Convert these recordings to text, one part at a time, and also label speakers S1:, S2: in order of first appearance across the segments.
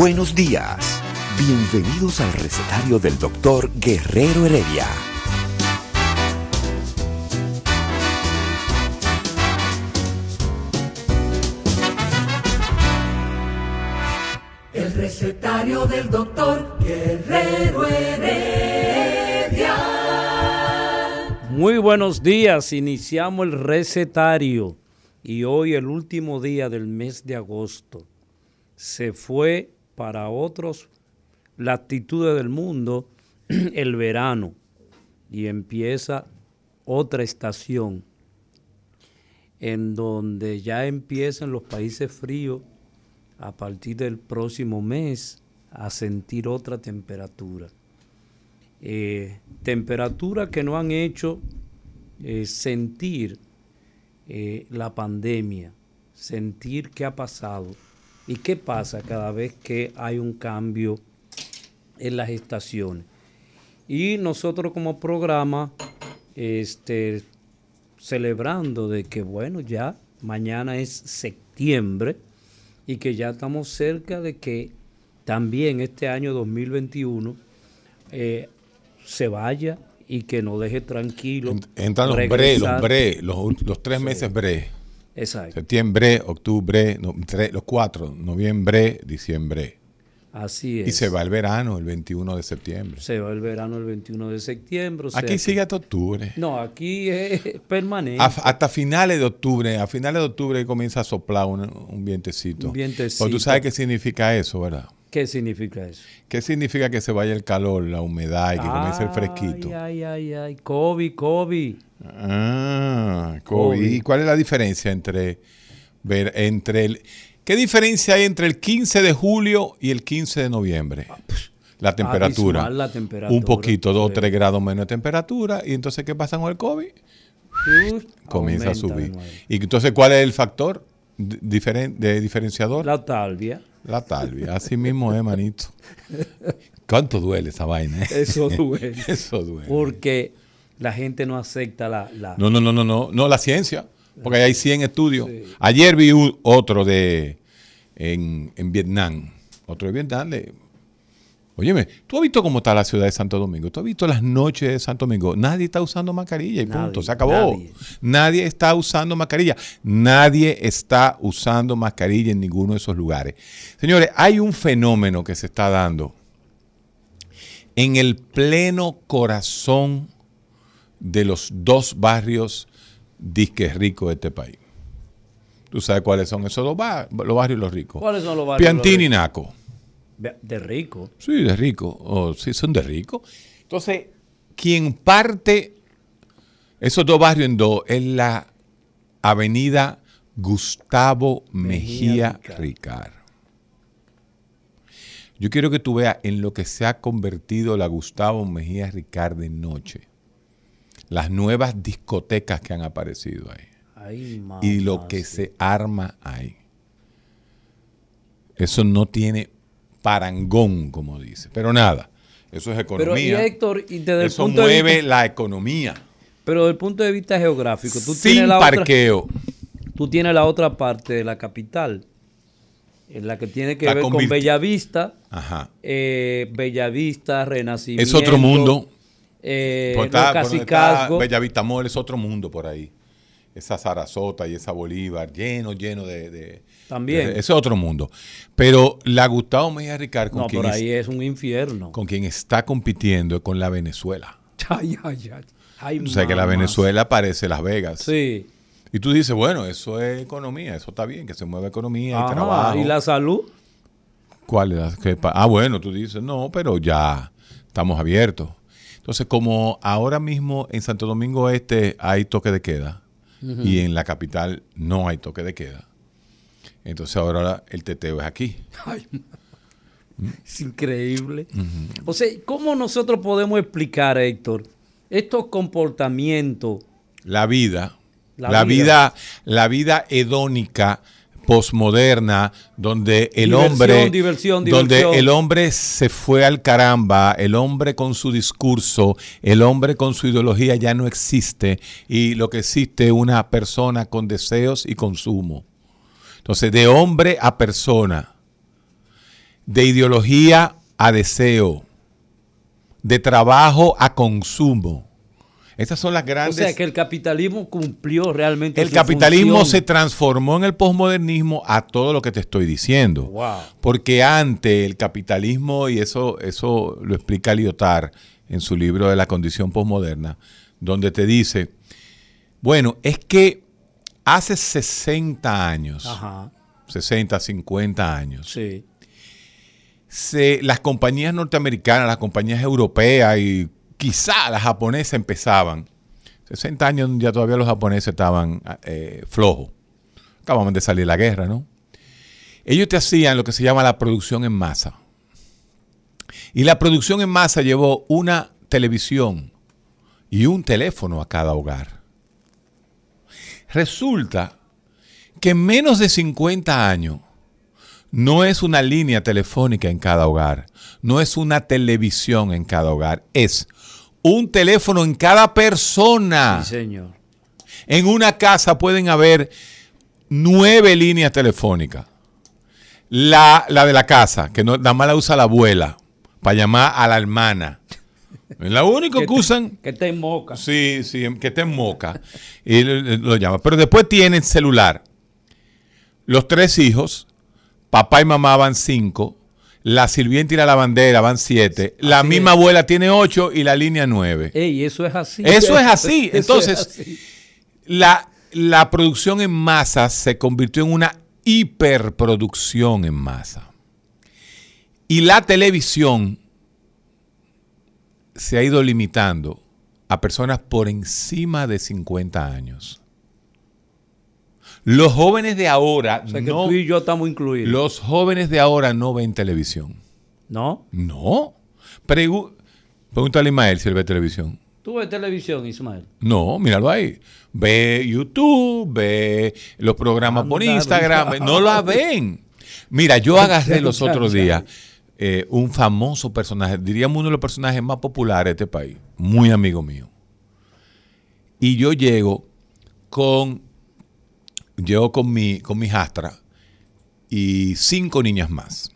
S1: Buenos días. Bienvenidos al recetario del doctor Guerrero Heredia.
S2: El recetario del doctor Guerrero Heredia.
S3: Muy buenos días, iniciamos el recetario y hoy el último día del mes de agosto. Se fue para otros latitudes del mundo el verano y empieza otra estación en donde ya empiezan los países fríos a partir del próximo mes a sentir otra temperatura. Eh, temperatura que no han hecho eh, sentir eh, la pandemia, sentir qué ha pasado y qué pasa cada vez que hay un cambio en las estaciones. Y nosotros como programa, este, celebrando de que, bueno, ya mañana es septiembre y que ya estamos cerca de que también este año 2021 eh, se vaya y que nos deje tranquilo.
S4: Entran los bre, los bre, los, los tres meses bre.
S3: Exacto.
S4: Septiembre, octubre, no, tre- los cuatro, noviembre, diciembre.
S3: Así es.
S4: Y se va el verano el 21 de septiembre.
S3: Se va el verano el 21 de septiembre. o sea
S4: Aquí
S3: que-
S4: sigue hasta octubre.
S3: No, aquí es permanente.
S4: A- hasta finales de octubre, a finales de octubre comienza a soplar un, un vientecito.
S3: Un vientecito.
S4: Porque tú sabes qué significa eso, ¿verdad?
S3: ¿Qué significa eso?
S4: ¿Qué significa que se vaya el calor, la humedad y que comience el fresquito?
S3: Ay, ay, ay, ay. COVID, COVID.
S4: Ah, COVID. ¿Y cuál es la diferencia entre, ver, entre el... ¿Qué diferencia hay entre el 15 de julio y el 15 de noviembre? La temperatura.
S3: abismal la temperatura,
S4: Un poquito, 2 o
S3: sí.
S4: 3 grados menos de temperatura. ¿Y entonces qué pasa con el COVID?
S3: Uf,
S4: Comienza a subir. ¿Y entonces cuál es el factor di- diferen- de diferenciador?
S3: La talvia.
S4: La talvia. Así mismo es, manito. ¿Cuánto duele esa vaina? eh?
S3: Eso duele.
S4: Eso duele.
S3: Porque la gente no acepta la... la-
S4: No, no, no, no, no, no, la ciencia, porque hay 100 estudios.
S3: Sí.
S4: Ayer vi otro de en, en Vietnam, otro de Vietnam. De, óyeme, ¿tú has visto cómo está la ciudad de Santo Domingo? ¿Tú has visto las noches de Santo Domingo? Nadie está usando mascarilla y
S3: Nadie,
S4: punto, se acabó.
S3: nadie.
S4: Nadie está usando mascarilla. Nadie está usando mascarilla en ninguno de esos lugares. Señores, hay un fenómeno que se está dando en el pleno corazón de los dos barrios disque ricos de este país. ¿Tú sabes cuáles son esos dos barrios? Los barrios los ricos.
S3: ¿Cuáles son los barrios?
S4: Piantini y Naco.
S3: De- rico.
S4: Sí, de rico. Oh, sí, son de rico. Entonces, quien parte esos dos barrios en dos es la avenida Gustavo Mejía,
S3: Mejía
S4: Ricard. Yo quiero que tú veas en lo que se ha convertido la Gustavo Mejía Ricard de noche. Las nuevas discotecas que han aparecido ahí.
S3: Ay,
S4: y lo
S3: mamá,
S4: que
S3: sí.
S4: se arma ahí. Eso no tiene parangón, como dice. Pero nada, eso es
S3: Pero, y
S4: economía.
S3: Héctor, y desde el
S4: eso
S3: de
S4: mueve
S3: vista-
S4: la economía.
S3: Pero desde el punto de vista geográfico, tú
S4: Sin
S3: tienes la otra,
S4: parqueo.
S3: tú tienes la otra parte de la capital, en la que tiene que
S4: La
S3: ver con
S4: convirti-
S3: Bellavista,
S4: Ajá.
S3: eh, Bellavista, Renacimiento.
S4: Es otro mundo.
S3: Eh,
S4: está- está. Bellavista Mall es otro mundo por ahí. Esa Sarasota y esa Bolívar, lleno, lleno de... de-
S3: También.
S4: ese es otro mundo. Pero la Gustavo Mejía Ricard, con,
S3: No,
S4: quien
S3: por ahí es un infierno.
S4: con quien está compitiendo es con la Venezuela.
S3: Ay, ay, ay. Ay,
S4: O sea que la. Venezuela parece Las Vegas.
S3: Sí.
S4: Y tú dices, bueno, eso es economía, eso está bien, que se mueva economía y trabajo.
S3: ¿Y la salud?
S4: ¿Cuál es ah, bueno, tú dices, no, pero ya estamos abiertos. Entonces, como ahora mismo en Santo Domingo Este hay toque de queda y en la capital no hay toque de queda, entonces ahora el teteo es aquí.
S3: Es increíble. O sea, ¿cómo nosotros podemos explicar, Héctor, estos comportamientos?
S4: La vida, la, vida. la vida hedónica posmoderna donde el hombre donde el hombre se fue al caramba, el hombre con su discurso, el hombre con su ideología ya no existe y lo que existe es una persona con deseos y consumo. Entonces, de hombre a persona, de ideología a deseo, de trabajo a consumo. Estas son las grandes.
S3: O sea, que el capitalismo cumplió realmente.
S4: El capitalismo se transformó en el posmodernismo a todo lo que te estoy diciendo. Wow. Porque antes el capitalismo, y eso, eso lo explica Lyotard en su libro de la condición posmoderna, donde te dice: bueno, es que hace 60 años, 60, 50 años,
S3: sí.
S4: las compañías norteamericanas, las compañías europeas y quizá las japonesas empezaban. 60 años ya todavía los japoneses estaban eh, flojos. Acababan de salir la guerra, ¿no? Ellos te hacían lo que se llama la producción en masa. Y la producción en masa llevó una televisión y un teléfono a cada hogar. Resulta que en menos de 50 años no es una línea telefónica en cada hogar, no es una televisión en cada hogar, es un teléfono en cada persona.
S3: Sí, señor.
S4: En una casa pueden haber nueve líneas telefónicas. La, de la casa, que no, nada más la usa la abuela para llamar a la hermana. Es la única que, usan.
S3: Que te en moca.
S4: Sí, sí, que te en moca. Y lo, llama. Pero después tienen celular. Los tres hijos, papá y mamá van cinco, la sirvienta y la lavandera van siete. La misma abuela tiene ocho y la línea nueve.
S3: Ey, eso es así.
S4: Eso es así. Entonces, La, la producción en masa se convirtió en una hiperproducción en masa. Y la televisión se ha ido limitando a personas por encima de 50 años. Los jóvenes de ahora.
S3: O sea que tú y yo estamos incluidos.
S4: Los jóvenes de ahora no ven televisión.
S3: ¿No?
S4: No. pregúntale a Ismael si él ve televisión.
S3: ¿Tú ves televisión, Ismael?
S4: No, míralo ahí. Ve YouTube, ve los programas por Instagram. No la ven. Mira, yo agarré los otros días eh, un famoso personaje, diríamos uno de los personajes más populares de este país, muy amigo mío. Y yo llego con llego con mi, con y cinco niñas más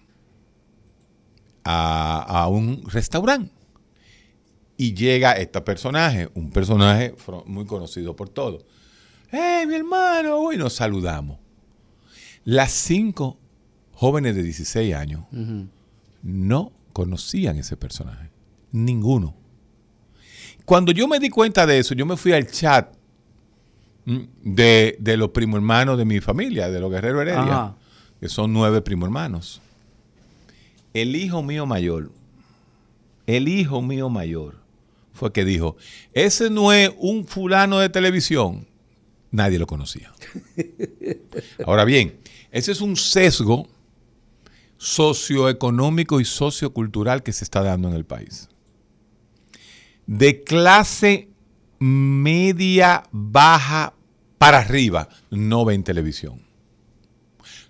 S4: a, un restaurante. Y llega este personaje, un personaje muy conocido por todos. ¡Hey, mi hermano! Y nos saludamos. Las cinco jóvenes de 16 años no conocían ese personaje. Ninguno. Cuando yo me di cuenta de eso, yo me fui al chat de, los primo hermanos de mi familia, de los guerreros Heredia, que son nueve primo hermanos. El hijo mío mayor, el hijo mío mayor, fue que dijo, ese no es un fulano de televisión. Nadie lo conocía. Ahora bien, ese es un sesgo socioeconómico y sociocultural que se está dando en el país. De clase media, baja para arriba, no ven televisión.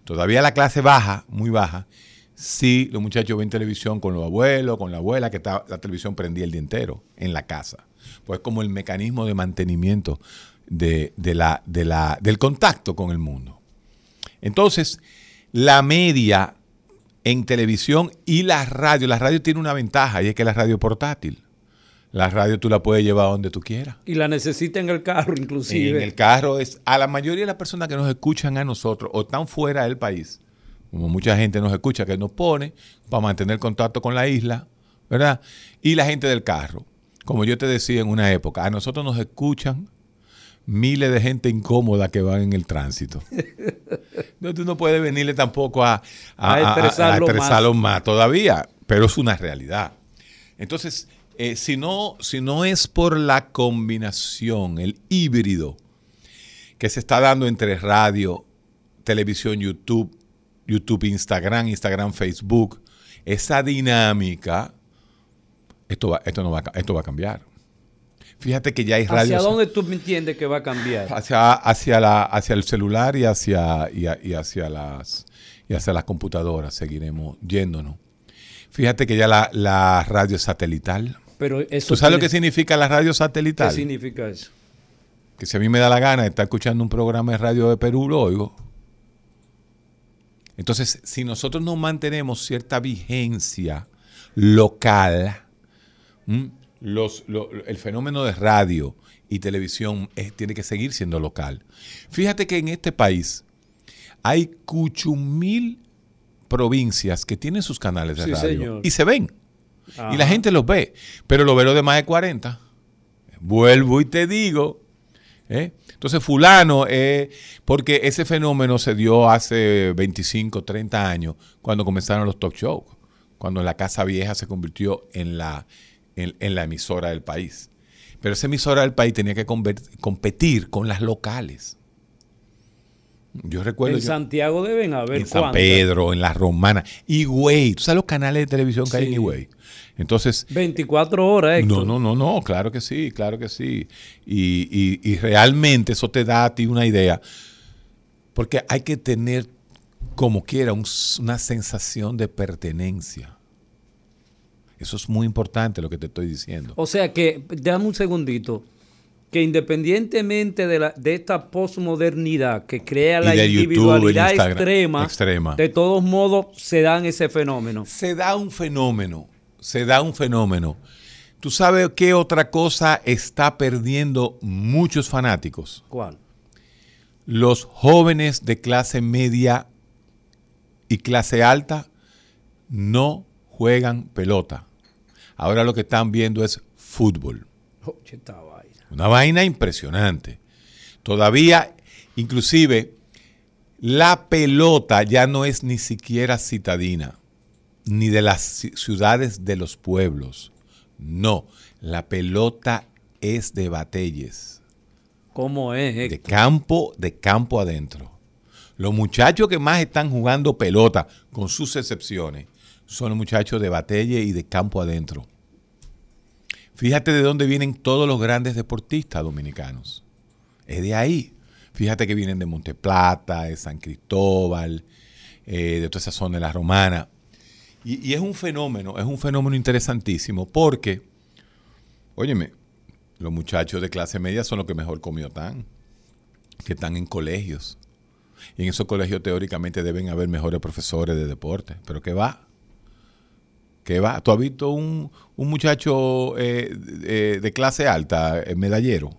S4: Todavía la clase baja, muy baja, sí los muchachos ven televisión con los abuelos, con la abuela, que está, la televisión prendía el día entero en la casa. Pues como el mecanismo de mantenimiento de, la, de la, del contacto con el mundo. Entonces, la media en televisión y la radio, la radio tiene una ventaja y es que la radio es portátil. La radio tú la puedes llevar donde tú quieras.
S3: Y la necesita en el carro, inclusive.
S4: En el carro es a la mayoría de las personas que nos escuchan a nosotros o están fuera del país, como mucha gente nos escucha que nos pone para mantener contacto con la isla, ¿verdad? Y la gente del carro. Como yo te decía en una época, a nosotros nos escuchan miles de gente incómoda que van en el tránsito. no, tú no puedes venirle tampoco a, a, a, más todavía, pero es una realidad. Entonces, eh, si, no, si no es por la combinación, el híbrido que se está dando entre radio, televisión, YouTube, YouTube, Instagram, Instagram, Facebook, esa dinámica, esto va, esto no va, esto va a cambiar. Fíjate que ya hay radio.
S3: ¿Hacia dónde tú me entiendes que va a cambiar?
S4: Hacia, hacia, la, hacia el celular y hacia, y, hacia las, y hacia las computadoras seguiremos yéndonos. Fíjate que ya la, la radio satelital.
S3: Pero eso
S4: ¿Tú sabes lo que significa la radio satelital?
S3: ¿Qué significa eso?
S4: Que si a mí me da la gana de estar escuchando un programa de radio de Perú, lo oigo. Entonces, si nosotros no mantenemos cierta vigencia local, los, el fenómeno de radio y televisión tiene que seguir siendo local. Fíjate que en este país hay cuchumil provincias que tienen sus canales de radio y se ven. Y la gente los ve. Pero lo veo de más de 40. Vuelvo y te digo. ¿eh? Entonces, fulano, eh, porque ese fenómeno se dio hace 25, 30 años, cuando comenzaron los talk shows, cuando la Casa Vieja se convirtió en la, en, la emisora del país. Pero esa emisora del país tenía que competir con las locales. Yo recuerdo.
S3: En Santiago deben haber.
S4: En San Pedro, en La Romana. Y güey, ¿tú sabes los canales de televisión que hay en Higüey? Entonces.
S3: 24 horas, Héctor.
S4: No, no, no, no, claro que sí, claro que sí. Y, y realmente eso te da a ti una idea. Porque hay que tener, como quiera, una sensación de pertenencia. Eso es muy importante lo que te estoy diciendo.
S3: O sea que, dame un segundito que independientemente de, la, de esta posmodernidad que crea la individualidad extrema, de todos modos se dan ese fenómeno.
S4: Se da un fenómeno, se da un fenómeno. ¿Tú sabes qué otra cosa está perdiendo muchos fanáticos?
S3: ¿Cuál?
S4: Los jóvenes de clase media y clase alta no juegan pelota. Ahora lo que están viendo es fútbol. Una vaina impresionante. Todavía, inclusive, la pelota ya no es ni siquiera citadina, ni de las ciudades de los pueblos. No, la pelota es de Batelles.
S3: ¿Cómo es?
S4: De campo, de campo adentro. Los muchachos que más están jugando pelota, con sus excepciones, son los muchachos de Batelle y de campo adentro. Fíjate de dónde vienen todos los grandes deportistas dominicanos. Es de ahí. Fíjate que vienen de Monteplata, de San Cristóbal, eh, de toda esa zona de la Romana. Y, es un fenómeno, es un fenómeno interesantísimo porque, óyeme, los muchachos de clase media son los que mejor comió están, que están en colegios. Y en esos colegios teóricamente deben haber mejores profesores de deporte. Pero ¿qué va? ¿Qué va? ¿Tú has visto un, un muchacho eh, eh, de clase alta, eh, medallero.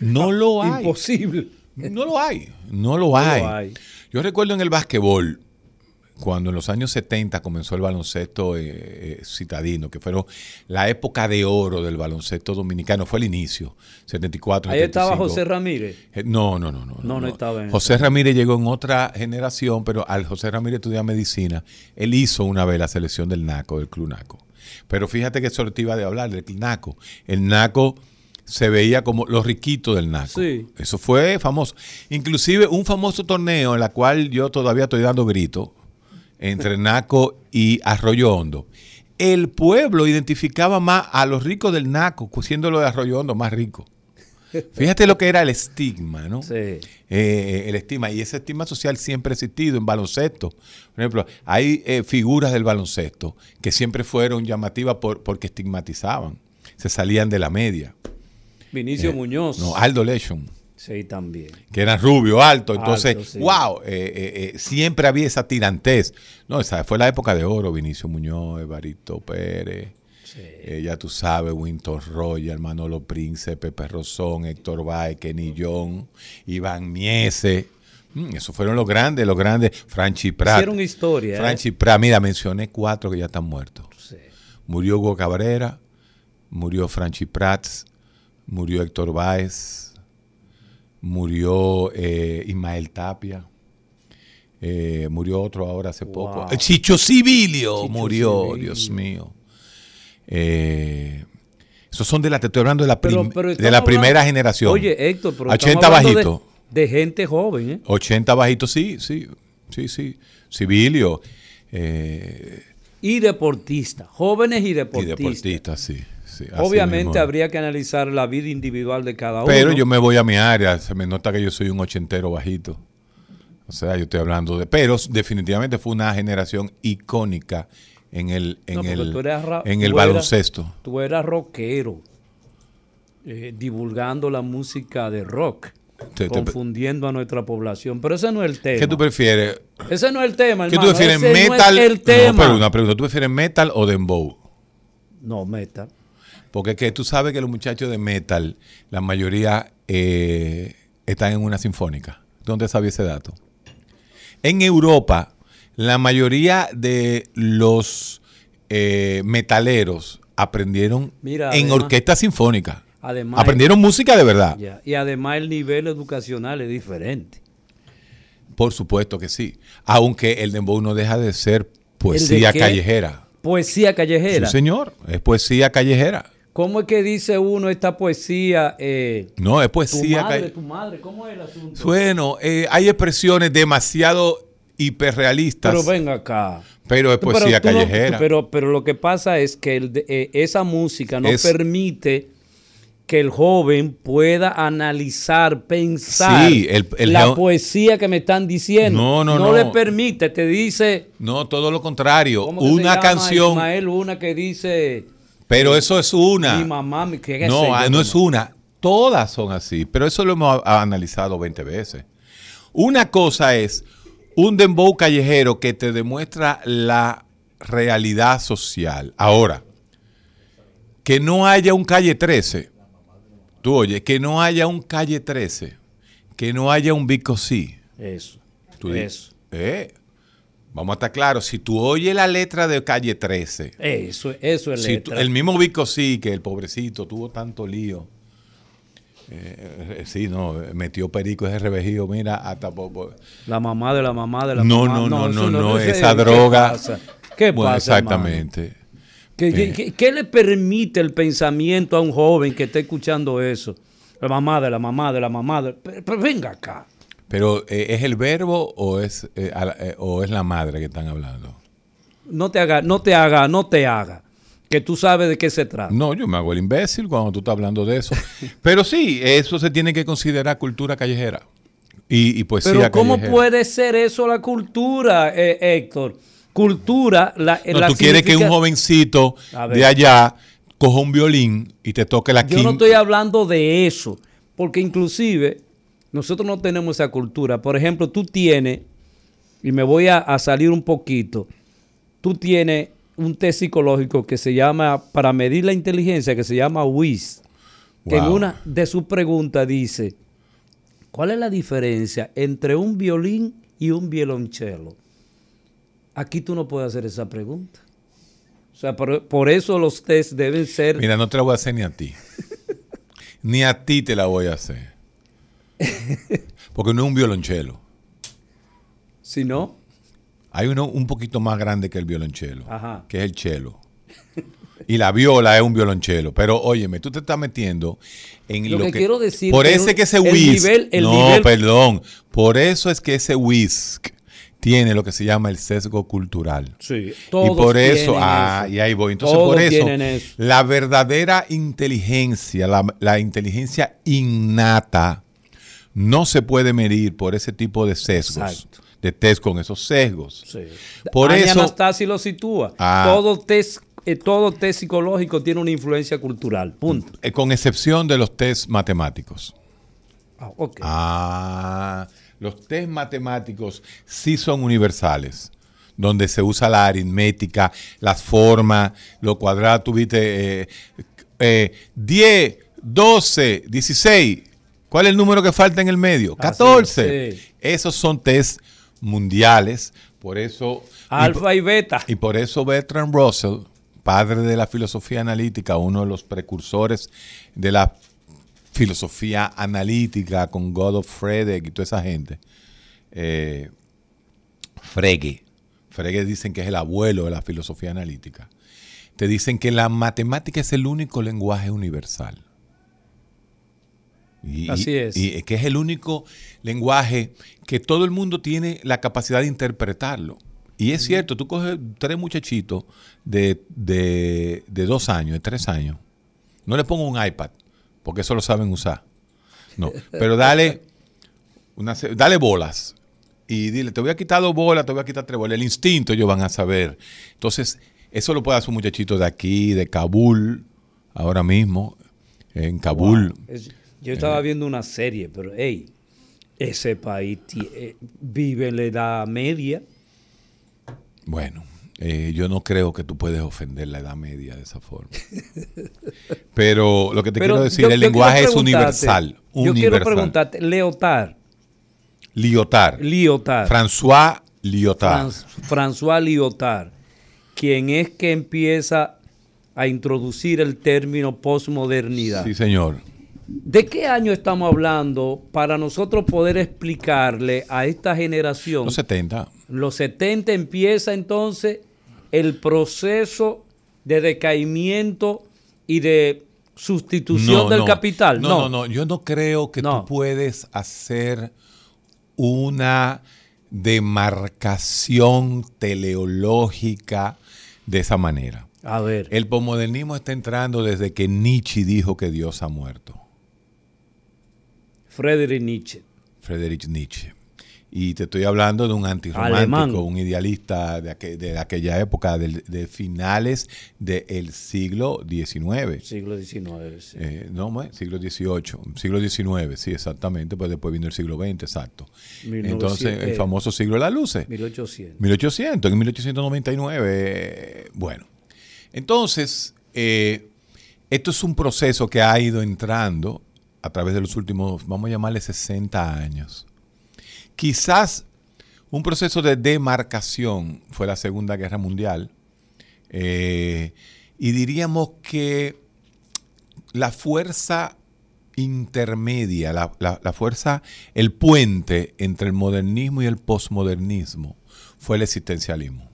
S4: No lo hay.
S3: Imposible.
S4: No lo hay. No lo, hay. Yo recuerdo en el básquetbol, cuando en los años 70 comenzó el baloncesto citadino, que fueron la época de oro del baloncesto dominicano, fue el inicio, 74.
S3: Ahí estaba José Ramírez.
S4: No, no, no, no.
S3: No, no, estaba en
S4: José Ramírez llegó en otra generación, pero al José Ramírez estudiar medicina, él hizo una vez la selección del NACO, del Club NACO. Pero fíjate que eso te iba de hablar del NACO. El NACO se veía como los riquitos del NACO. Eso fue famoso. Inclusive un famoso torneo en el cual yo todavía estoy dando grito entre NACO y Arroyo Hondo. El pueblo identificaba más a los ricos del NACO, siendo lo de Arroyo Hondo más rico. Fíjate lo que era el estigma, ¿no?
S3: Sí.
S4: Eh, el estigma. Y ese estigma social siempre ha existido en baloncesto. Por ejemplo, hay eh, figuras del baloncesto que siempre fueron llamativas por, porque estigmatizaban. Se salían de la media.
S3: Vinicio eh, Muñoz.
S4: No, Aldo Lechon.
S3: Sí, también.
S4: Que era rubio, alto. Entonces, wow, siempre había esa tirantez. No, esa fue la época de oro. Vinicio Muñoz, Evarito Pérez. Eh, ya tú sabes, Winton Royal, Manolo Prince, Pepe Rosón, Héctor Baez, Kenny John, Iván Miese. Mm, esos fueron los grandes, los grandes. Franchi Prat.
S3: Hicieron historia.
S4: ¿eh? Franchi Prat. Mira, mencioné cuatro que ya están muertos. Murió Hugo Cabrera, murió Franchi Prats, murió Héctor Baez, murió eh, Ismael Tapia. murió otro ahora hace poco. Chicho Civilio murió, Dios mío. Eh, Esos son de la, te estoy hablando de la,
S3: Pero-
S4: prim-
S3: pero
S4: de la primera generación.
S3: Oye, Héctor, pero
S4: 80
S3: estamos hablando de- gente joven, ¿eh?
S4: 80 bajito, sí, sí, sí, sí. Civilio eh,
S3: Y deportistas, jóvenes y
S4: y
S3: deportistas.
S4: deportistas, sí. Sí,
S3: Obviamente habría que analizar la vida individual de cada uno.
S4: Pero yo me voy a mi área, se me nota que yo soy un ochentero bajito. O sea, yo estoy hablando de... Pero definitivamente fue una generación icónica en el, en
S3: No,
S4: el,
S3: eras ra-
S4: en el
S3: eras-
S4: baloncesto.
S3: Tú eras rockero, eh, divulgando la música de rock,
S4: Te- te-
S3: confundiendo a nuestra población. Pero ese no es el tema.
S4: ¿Qué tú prefieres?
S3: ese no es el tema,
S4: ¿Qué tú prefieres?
S3: Ese
S4: ¿Metal?
S3: No es el tema.
S4: No, pero una pregunta. ¿Tú prefieres metal o dembow?
S3: No, metal.
S4: Porque es que tú sabes que los muchachos de metal, la mayoría eh, están en una sinfónica. ¿Dónde sabía ese dato? En Europa, la mayoría de los eh, metaleros aprendieron
S3: Mira,
S4: en
S3: además-
S4: orquesta sinfónica.
S3: Además,
S4: Aprendieron música de verdad.
S3: Y además el nivel educacional es diferente.
S4: Por supuesto que sí. Aunque el dembow no deja de ser poesía callejera.
S3: Poesía callejera.
S4: Sí, señor. Es poesía callejera.
S3: ¿Cómo es que dice uno esta poesía? eh,
S4: No, es
S3: tu
S4: poesía
S3: madre,
S4: callejera.
S3: tu madre, ¿cómo es el asunto?
S4: Bueno, eh, hay expresiones demasiado hiperrealistas,
S3: Pero
S4: pero,
S3: ven acá.
S4: es
S3: Pero
S4: poesía
S3: tú no-
S4: callejera.
S3: pero, pero lo que pasa es que el eh, esa música no
S4: Es-
S3: permite que el joven pueda analizar, pensar
S4: Sí, el- el
S3: la poesía que me están diciendo.
S4: No, no, no.
S3: le permite, te dice...
S4: no, todo lo contrario.
S3: ¿cómo que se
S4: Una
S3: llama,
S4: canción,
S3: Ismael, una que dice...
S4: pero eso es una.
S3: Mi mamá, mi- ¿qué
S4: no,
S3: yo
S4: ah, no es una. Todas son así, pero eso lo hemos analizado 20 veces. Una cosa es un dembow callejero que te demuestra la realidad social. Ahora, que no haya un calle 13. Tú oye, que no haya un calle 13. Que no haya un Vico sí.
S3: Eso,
S4: Tú
S3: eso,
S4: eh, vamos a estar claros. Si tú oyes la letra de calle 13,
S3: eso, eso es
S4: si tú-
S3: letra.
S4: el mismo Vico sí, que el pobrecito tuvo tanto lío. Eh, eh, sí, no, eh, metió perico ese revejío, mira, hasta
S3: La mamá de la mamá de la
S4: No,
S3: mamá.
S4: no, no,
S3: eso
S4: no, no,
S3: ese-
S4: esa
S3: ¿qué
S4: droga.
S3: pasa? ¿Qué
S4: Bueno,
S3: pasa, hermano?
S4: exactamente.
S3: ¿Qué, qué- qué- qué le permite el pensamiento a un joven que esté escuchando eso? La mamá de la mamá de la mamá de... Pero, pero venga acá.
S4: Pero eh, ¿es el verbo o es, eh, eh, o es la madre que están hablando?
S3: No te haga, no te haga, no te haga. Que tú sabes de qué se trata.
S4: No, yo me hago el imbécil cuando tú estás hablando de eso. Pero sí, eso se tiene que considerar cultura callejera. Y, y poesía
S3: Pero ¿cómo
S4: callejera.
S3: puede ser eso la cultura, eh, Héctor? Cultura, la,
S4: No,
S3: la
S4: tú quieres que un jovencito de allá coja un violín y te toque la
S3: Yo no
S4: quinta.
S3: estoy hablando de eso, porque inclusive nosotros no tenemos esa cultura. Por ejemplo, tú tienes, y me voy a, a salir un poquito, tú tienes un test psicológico que se llama, para medir la inteligencia, que se llama WIS, que en una de sus preguntas dice, ¿cuál es la diferencia entre un violín y un violonchelo? Aquí tú no puedes hacer esa pregunta. O sea, por, por eso los test deben ser...
S4: Mira, no te la voy a hacer ni a ti. ni a ti te la voy a hacer. Porque no es un violonchelo.
S3: Si no,
S4: Hay uno un poquito más grande que el violonchelo,
S3: Ajá.
S4: que es el chelo. Y la viola es un violonchelo. Pero óyeme, tú te estás metiendo en
S3: Lo
S4: lo,
S3: que quiero decir
S4: Por
S3: que
S4: eso es que ese whisk.
S3: nivel- el
S4: no,
S3: nivel-
S4: perdón. Por eso es que ese whisk tiene lo que se llama el sesgo cultural.
S3: Sí,
S4: y
S3: todos
S4: por eso, ah,
S3: eso.
S4: y ahí voy. Entonces,
S3: Todos
S4: por eso,
S3: eso.
S4: la verdadera inteligencia, la, la inteligencia innata, no se puede medir por ese tipo de sesgos.
S3: Exacto.
S4: De test con esos sesgos.
S3: Sí.
S4: Por
S3: Ania
S4: eso-
S3: Anastasi lo sitúa.
S4: Ah.
S3: Todo test, eh, todo test psicológico tiene una influencia cultural. Punto.
S4: Eh, con excepción de los test matemáticos.
S3: Ah, ok.
S4: Ah, los test matemáticos sí son universales, donde se usa la aritmética, las formas, los cuadrados, tuviste eh, eh, 10, 12, 16. ¿Cuál es el número que falta en el medio?
S3: Así
S4: 14.
S3: es, sí.
S4: Esos son test mundiales, por eso...
S3: Alfa y beta.
S4: y por eso Bertrand Russell, padre de la filosofía analítica, uno de los precursores de la filosofía analítica con Godot Frege y toda esa gente, eh, Frege, Frege dicen que es el abuelo de la filosofía analítica. te dicen que la matemática es el único lenguaje universal. Y,
S3: Así es.
S4: Y, que es el único lenguaje que todo el mundo tiene la capacidad de interpretarlo. Y es cierto, tú coges tres muchachitos de, de, de dos años, de tres años, no le pongo un iPad, porque eso lo saben usar. No, pero dale, una, dale bolas y dile, te voy a quitar dos bolas, te voy a quitar tres bolas. El instinto ellos van a saber. Entonces, eso lo puede hacer un muchachito de aquí, de Kabul, ahora mismo, en Kabul.
S3: Wow. Yo estaba viendo una serie, pero hey, ese país eh, vive en la edad media.
S4: Bueno, eh, yo no creo que tú puedes ofender la edad media de esa forma. Pero lo que te Pero quiero decir, yo, el yo lenguaje es universal.
S3: Yo
S4: universal.
S3: quiero preguntarte, Leotard.
S4: Lyotard.
S3: Lyotard.
S4: François Lyotard.
S3: Fran François Lyotard, quien es que empieza a introducir el término posmodernidad.
S4: Sí, señor.
S3: ¿De qué año estamos hablando para nosotros poder explicarle a esta generación?
S4: Los 70.
S3: Los 70 empieza entonces el proceso de decaimiento y de sustitución
S4: no,
S3: del
S4: no.
S3: capital.
S4: No, no, no, yo no creo que tú puedes hacer una demarcación teleológica de esa manera.
S3: A ver.
S4: El posmodernismo está entrando desde que Nietzsche dijo que Dios ha muerto.
S3: Friedrich Nietzsche.
S4: Friedrich Nietzsche. Y te estoy hablando de un antirromántico, un idealista de, aqu- de aquella época, de, finales del siglo XIX.
S3: Siglo XIX. sí.
S4: Eh, no, siglo XVIII, siglo XIX, sí, exactamente, pues después vino el siglo XX, exacto.
S3: 1900,
S4: Entonces, el
S3: eh,
S4: famoso siglo de las luces.
S3: 1800.
S4: 1800, en 1899. eh, Bueno, entonces, eh, esto es un proceso que ha ido entrando a través de los últimos, vamos a llamarle 60 años. Quizás un proceso de demarcación fue la Segunda Guerra Mundial. eh, y diríamos que la fuerza intermedia, la, la- fuerza, el puente entre el modernismo y el posmodernismo fue el existencialismo.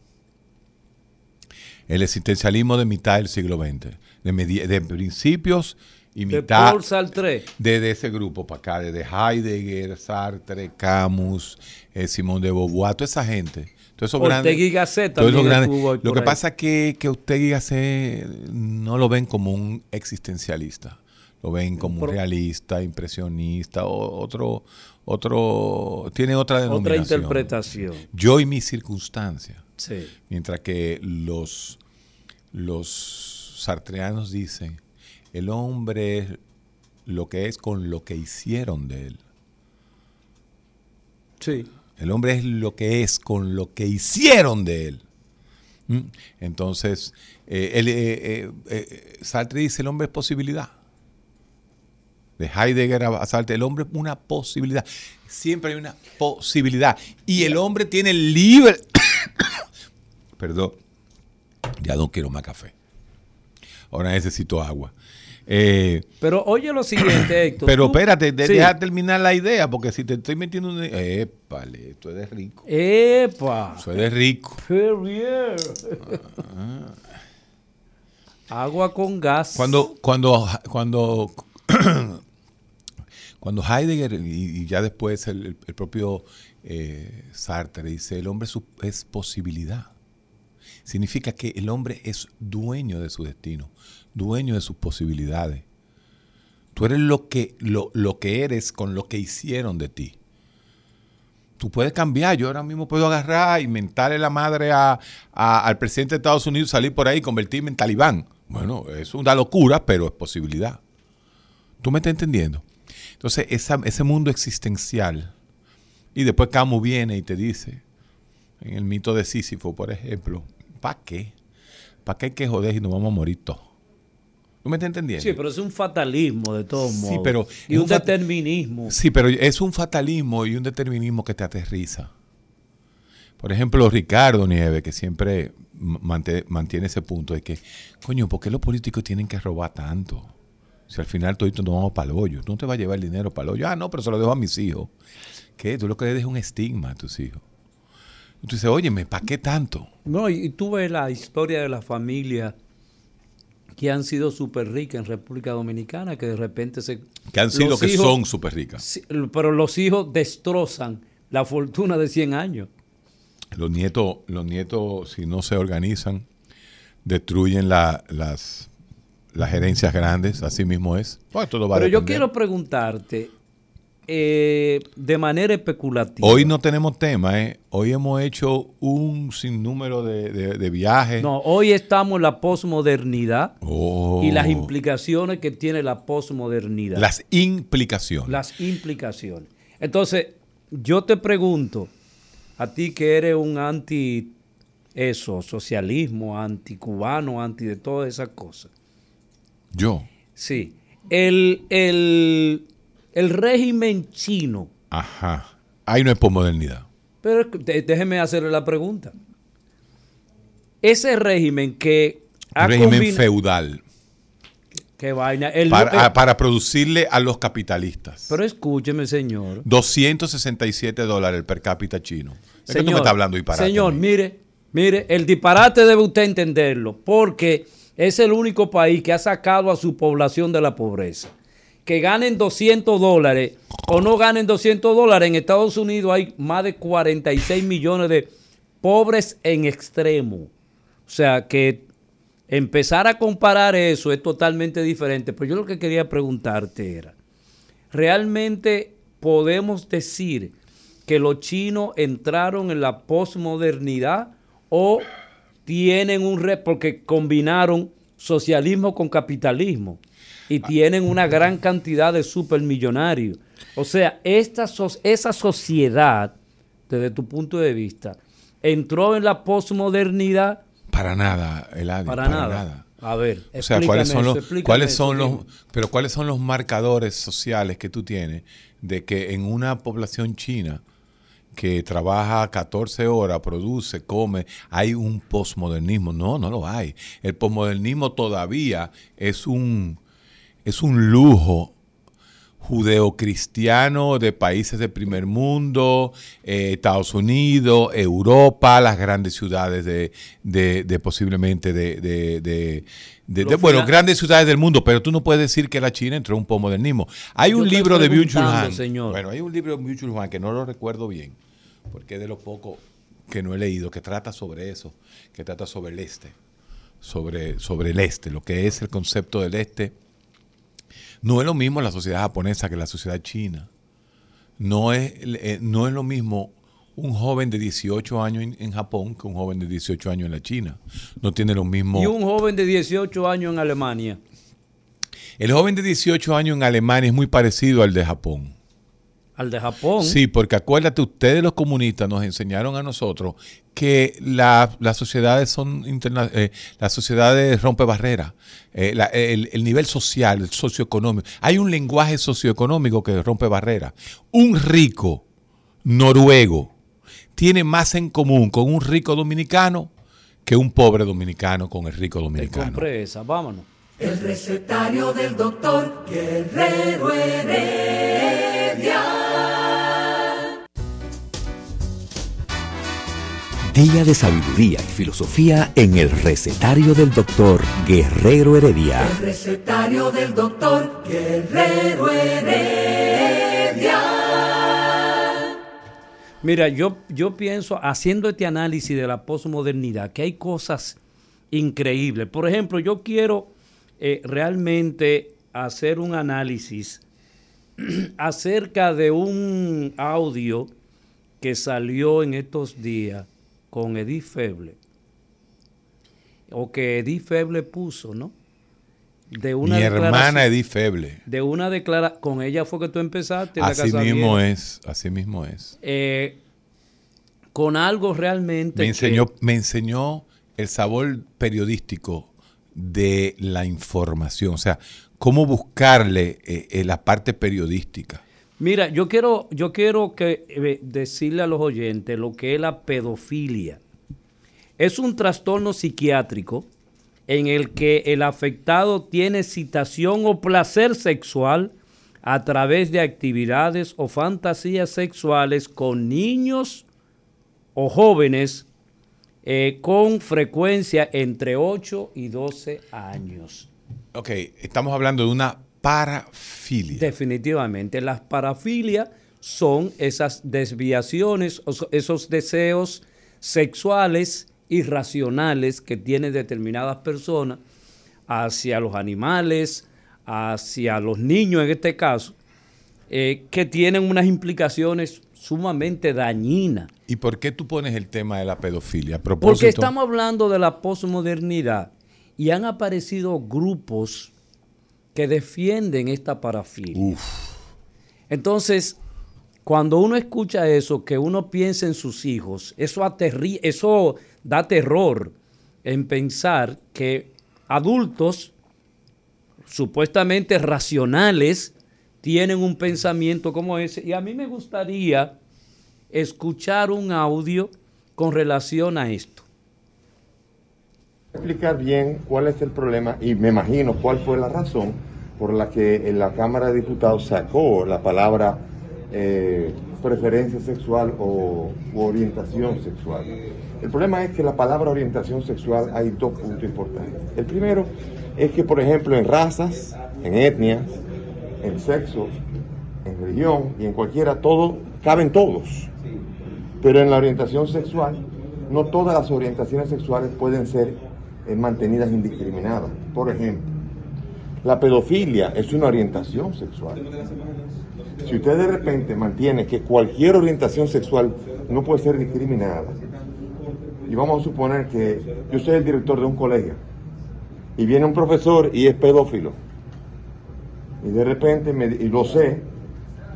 S4: El existencialismo de mitad del siglo XX, de, de principios y
S3: De Paul Sartre.
S4: de, de ese grupo para acá, desde Heidegger, Sartre, Camus, eh, Simón de Beauvoir, toda esa gente. Todos esos
S3: Ortega
S4: grandes-
S3: y Gasset
S4: todos esos
S3: también
S4: grandes-
S3: estuvo
S4: Lo que
S3: ahí.
S4: pasa es que, que Ortega y Gasset no lo ven como un existencialista. Lo ven como un realista, impresionista, o otro, otro, tiene otra
S3: Otra
S4: denominación.
S3: interpretación.
S4: Yo y mi circunstancia.
S3: Sí.
S4: Mientras que los, los sartreanos dicen, el hombre es lo que es con lo que hicieron de él.
S3: Sí.
S4: El hombre es lo que es con lo que hicieron de él. ¿Mm? Entonces, eh, eh, eh, eh, Sartre dice, el hombre es posibilidad. De Heidegger a Sartre, el hombre es una posibilidad. Siempre hay una posibilidad. Y el hombre tiene libre... Perdón, ya no quiero más café. Ahora necesito agua. Eh,
S3: Pero oye lo siguiente, Héctor.
S4: pero
S3: tú-
S4: espérate, de-
S3: Sí.
S4: deja terminar la idea, porque si te estoy metiendo un... Épale, esto es de rico.
S3: ¡Epa!
S4: Eso es de rico.
S3: Perrier. Agua con gas.
S4: Cuando, cuando, cuando, cuando Heidegger y, y ya después el, el- propio eh, Sartre dice, el hombre es posibilidad. Significa que el hombre es dueño de su destino, dueño de sus posibilidades. Tú eres lo que, lo, lo que eres con lo que hicieron de ti. Tú puedes cambiar. Yo ahora mismo puedo agarrar y mentarle la madre a- al presidente de Estados Unidos, salir por ahí y convertirme en talibán. Bueno, es una locura, pero es posibilidad. ¿Tú me estás entendiendo? Entonces, esa- ese mundo existencial. Y después Camus viene y te dice, en el mito de Sísifo, por ejemplo, ¿para qué? ¿Para qué hay que joder y nos vamos a morir todos? ¿Tú me estás entendiendo?
S3: Sí, pero es un fatalismo de todos
S4: Sí,
S3: modos.
S4: pero
S3: y un, determinismo.
S4: Sí, pero es un fatalismo y un determinismo que te aterriza. Por ejemplo, Ricardo Nieves, que siempre mantiene ese punto de que, coño, ¿por qué los políticos tienen que robar tanto? Si al final todito nos vamos para el hoyo. Tú no te vas a llevar el dinero para el hoyo. Ah, no, pero se lo dejo a mis hijos. ¿Qué? Tú lo que le dejas es un estigma a tus hijos. Y tú dices, óyeme, ¿para qué tanto?
S3: No, y, y tú ves la historia de la familia que han sido súper ricas en República Dominicana, que de repente se...
S4: Que han sido, que son súper ricas.
S3: Pero los hijos destrozan la fortuna de 100 años.
S4: Los nietos, los nietos si no se organizan, destruyen las, las gerencias grandes, así mismo es.
S3: Pues pero yo quiero preguntarte, eh, de manera especulativa.
S4: Hoy no tenemos tema, ¿eh? hoy hemos hecho un sinnúmero de, viajes.
S3: No, hoy estamos en la posmodernidad y las oh. implicaciones que tiene la posmodernidad.
S4: Las implicaciones.
S3: Las implicaciones. Entonces, yo te pregunto, a ti que eres un anti eso, socialismo, anticubano, anti de todas esas cosas.
S4: Yo.
S3: Sí. El, el el régimen chino.
S4: Ajá. Ahí no es posmodernidad.
S3: Pero déjeme hacerle la pregunta. Ese régimen que
S4: ha régimen feudal.
S3: Qué vaina.
S4: para, para, producirle a los capitalistas.
S3: Pero escúcheme, señor.
S4: 267 dólares el per cápita chino. Es que tú me estás hablando disparate.
S3: Señor, mire, mire, el disparate debe usted entenderlo, porque es el único país que ha sacado a su población de la pobreza que ganen 200 dólares o no ganen 200 dólares, en Estados Unidos hay más de 46 millones de pobres en extremo. O sea que empezar a comparar eso es totalmente diferente. Pero yo lo que quería preguntarte era, ¿realmente podemos decir que los chinos entraron en la posmodernidad o tienen un... Re porque combinaron socialismo con capitalismo y tienen una gran cantidad de supermillonarios. O sea, esta esa sociedad, desde tu punto de vista, entró en la posmodernidad.
S4: Para nada, Eladio.
S3: Para, para nada. A ver,
S4: o sea, ¿cuáles son los, cuáles son los, pero cuáles son los marcadores sociales que tú tienes de que en una población china que trabaja 14 horas, produce, come, hay un posmodernismo. No, no lo hay. El posmodernismo todavía es un, es un lujo judeocristiano de países del primer mundo, eh, Estados Unidos, Europa, las grandes ciudades de, posiblemente de, bueno, grandes ciudades del mundo, pero tú no puedes decir que la China entró en un postmodernismo. Hay un libro de Byung-Chul Han, bueno, hay un libro de Byung-Chul Han que no lo recuerdo bien, porque es de lo poco que no he leído, que trata sobre eso, que trata sobre el este, sobre, sobre el este, lo que es el concepto del este no es lo mismo la sociedad japonesa que la sociedad china. No es, eh, no es lo mismo un joven de 18 años en, Japón que un joven de 18 años en la China. No tiene lo mismo.
S3: ¿Y un joven de 18 años en Alemania?
S4: El joven de 18 años en Alemania es muy parecido al de Japón
S3: al de Japón.
S4: Sí, porque acuérdate, ustedes los comunistas nos enseñaron a nosotros que las sociedades son eh, las sociedades rompe barreras, eh, el, nivel social, el socioeconómico. Hay un lenguaje socioeconómico que rompe barreras. Un rico noruego tiene más en común con un rico dominicano que un pobre dominicano con el rico dominicano.
S3: Te esa, vámonos.
S2: El recetario del doctor Guerrero Heredia.
S1: Día de sabiduría y filosofía en el recetario del doctor Guerrero Heredia.
S2: El recetario del doctor Guerrero Heredia.
S3: Mira, yo, yo pienso, haciendo este análisis de la posmodernidad, que hay cosas increíbles. Por ejemplo, yo quiero eh, realmente hacer un análisis acerca de un audio que salió en estos días con Edith Feble, o que Edith Feble puso, ¿no?
S4: De una Mi hermana Edith Feble.
S3: De una declaración, con ella fue que tú empezaste.
S4: Así mismo es, así mismo es.
S3: Eh, con algo realmente...
S4: Me enseñó, me enseñó el sabor periodístico de la información, o sea, cómo buscarle eh, la parte periodística.
S3: Mira, yo quiero, yo quiero que, eh, decirle a los oyentes lo que es la pedofilia. Es un trastorno psiquiátrico en el que el afectado tiene citación o placer sexual a través de actividades o fantasías sexuales con niños o jóvenes eh, con frecuencia entre 8 y 12 años.
S4: Ok, estamos hablando de una parafilia.
S3: Definitivamente, las parafilias son esas desviaciones, esos deseos sexuales irracionales que tienen determinadas personas hacia los animales, hacia los niños en este caso, eh, que tienen unas implicaciones sumamente dañinas.
S4: ¿Y por qué tú pones el tema de la pedofilia?
S3: Porque estamos hablando de la posmodernidad y han aparecido grupos que defienden esta parafilia. Entonces, cuando uno escucha eso, que uno piensa en sus hijos, eso, eso da terror en pensar que adultos supuestamente racionales tienen un pensamiento como ese. Y a mí me gustaría escuchar un audio con relación a esto.
S5: Explicar bien cuál es el problema y me imagino cuál fue la razón por la que en la Cámara de Diputados sacó la palabra eh, preferencia sexual o orientación sexual. El problema es que la palabra orientación sexual hay dos puntos importantes. El primero es que, por ejemplo, en razas, en etnias, en sexo, en religión y en cualquiera, todo, caben todos. Pero en la orientación sexual, no todas las orientaciones sexuales pueden ser eh, mantenidas indiscriminadas. Por ejemplo, la pedofilia es una orientación sexual. Si usted de repente mantiene que cualquier orientación sexual no puede ser discriminada, y vamos a suponer que yo soy el director de un colegio y viene un profesor y es pedófilo y de repente me, y lo sé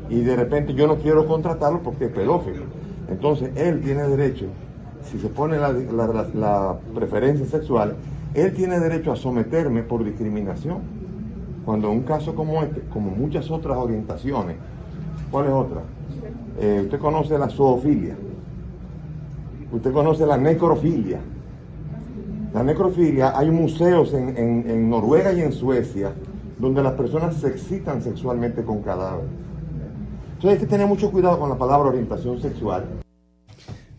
S5: y de repente yo no quiero contratarlo porque es pedófilo entonces él tiene derecho si se pone la, la preferencia sexual él tiene derecho a someterme por discriminación cuando un caso como este como muchas otras orientaciones ¿cuál es otra? Eh, usted conoce la zoofilia Usted conoce la necrofilia. La necrofilia, hay museos en, Noruega y en Suecia donde las personas se excitan sexualmente con cadáveres. Entonces hay que tener mucho cuidado con la palabra orientación sexual.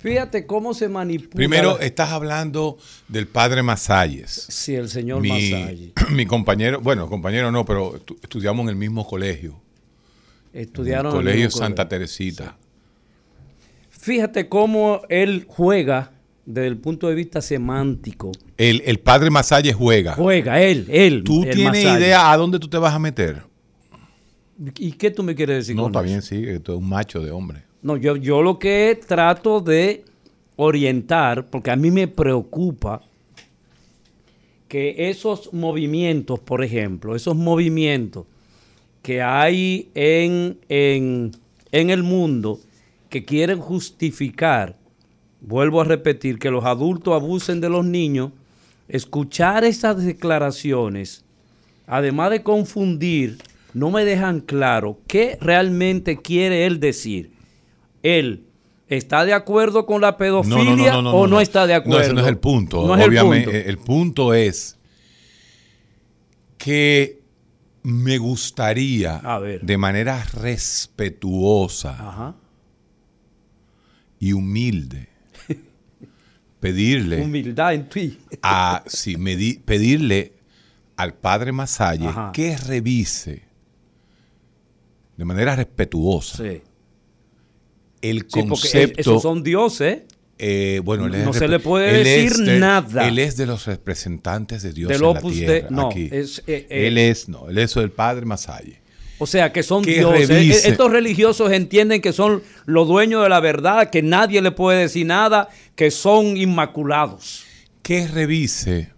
S3: Fíjate cómo se manipula.
S4: Primero, estás hablando del padre Masalles.
S3: Sí, el señor mi,
S4: Mi compañero, bueno, compañero no, pero estudiamos en el mismo colegio.
S3: Estudiaron
S4: en el colegio Santa Teresita.
S3: Fíjate cómo él juega desde el punto de vista semántico.
S4: El, padre Masalle juega.
S3: Juega, él, él.
S4: ¿Tú tienes idea a dónde tú te vas a meter?
S3: ¿Y qué tú me quieres decir?
S4: No, está bien, sí, que tú eres un macho de hombre.
S3: No, yo, yo lo que trato de orientar, porque a mí me preocupa que esos movimientos, por ejemplo, esos movimientos que hay en, en, en el mundo, que quieren justificar, vuelvo a repetir, que los adultos abusen de los niños, escuchar esas declaraciones, además de confundir, no me dejan claro qué realmente quiere él decir. Él está de acuerdo con la pedofilia o no, está de acuerdo. No,
S4: ese no es el punto. Obviamente, el punto. es que me gustaría, de manera respetuosa, Ajá y humilde. Pedirle.
S3: Humildad en ti.
S4: a, sí, pedirle al padre Masalle que revise de manera respetuosa el concepto.
S3: esos son dioses.
S4: Eh, bueno,
S3: no se le puede decir nada.
S4: Él es de los representantes de Dios en la tierra. no, Es, eh, eh, él es, no, él es el padre Masalle.
S3: O sea, que son dioses. E-, estos religiosos entienden que son los dueños de la verdad, que nadie le puede decir nada, que son inmaculados.
S4: Que revise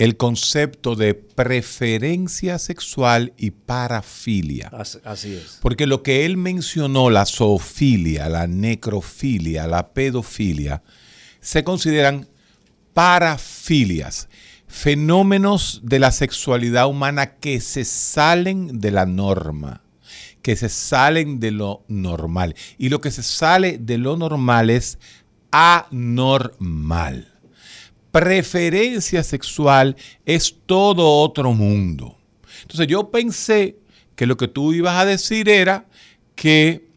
S4: el concepto de preferencia sexual y parafilia.
S3: Así es.
S4: Porque lo que él mencionó, la zoofilia, la necrofilia, la pedofilia, se consideran parafilias fenómenos de la sexualidad humana que se salen de la norma, que se salen de lo normal. Y lo que se sale de lo normal es anormal. Preferencia sexual es todo otro mundo. Entonces yo pensé que lo que tú ibas a decir era que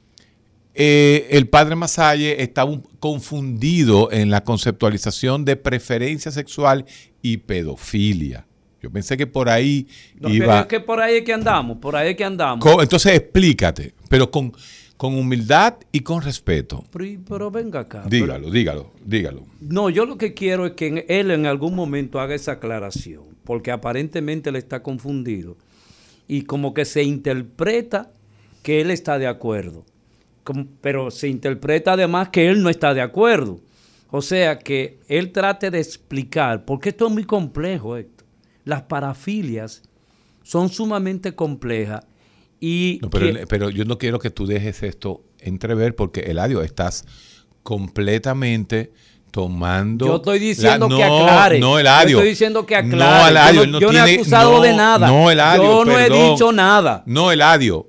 S4: eh, el padre Masalle está un- confundido en la conceptualización de preferencia sexual y pedofilia. Yo pensé que por ahí
S3: No, pero
S4: iba.
S3: es que por ahí es que andamos, por ahí es que andamos.
S4: Entonces explícate, pero con, con humildad y con respeto.
S3: Pero, pero venga acá.
S4: Dígalo, dígalo, dígalo.
S3: No, yo lo que quiero es que él en algún momento haga esa aclaración, porque aparentemente él está confundido y como que se interpreta que él está de acuerdo, Como- pero se interpreta además que él no está de acuerdo. O sea, que él trate de explicar, porque esto es muy complejo, Héctor. Las parafilias son sumamente complejas y...
S4: No, pero,
S3: que-
S4: pero yo no quiero que tú dejes esto entrever porque, Eladio, estás completamente tomando...
S3: Yo estoy diciendo
S4: la-
S3: que
S4: no,
S3: aclare.
S4: No, Eladio.
S3: Yo estoy diciendo que aclare.
S4: No, Eladio,
S3: Yo no- yo no he
S4: tiene-
S3: acusado de nada.
S4: No, Eladio,
S3: Yo no he dicho nada.
S4: No, Eladio.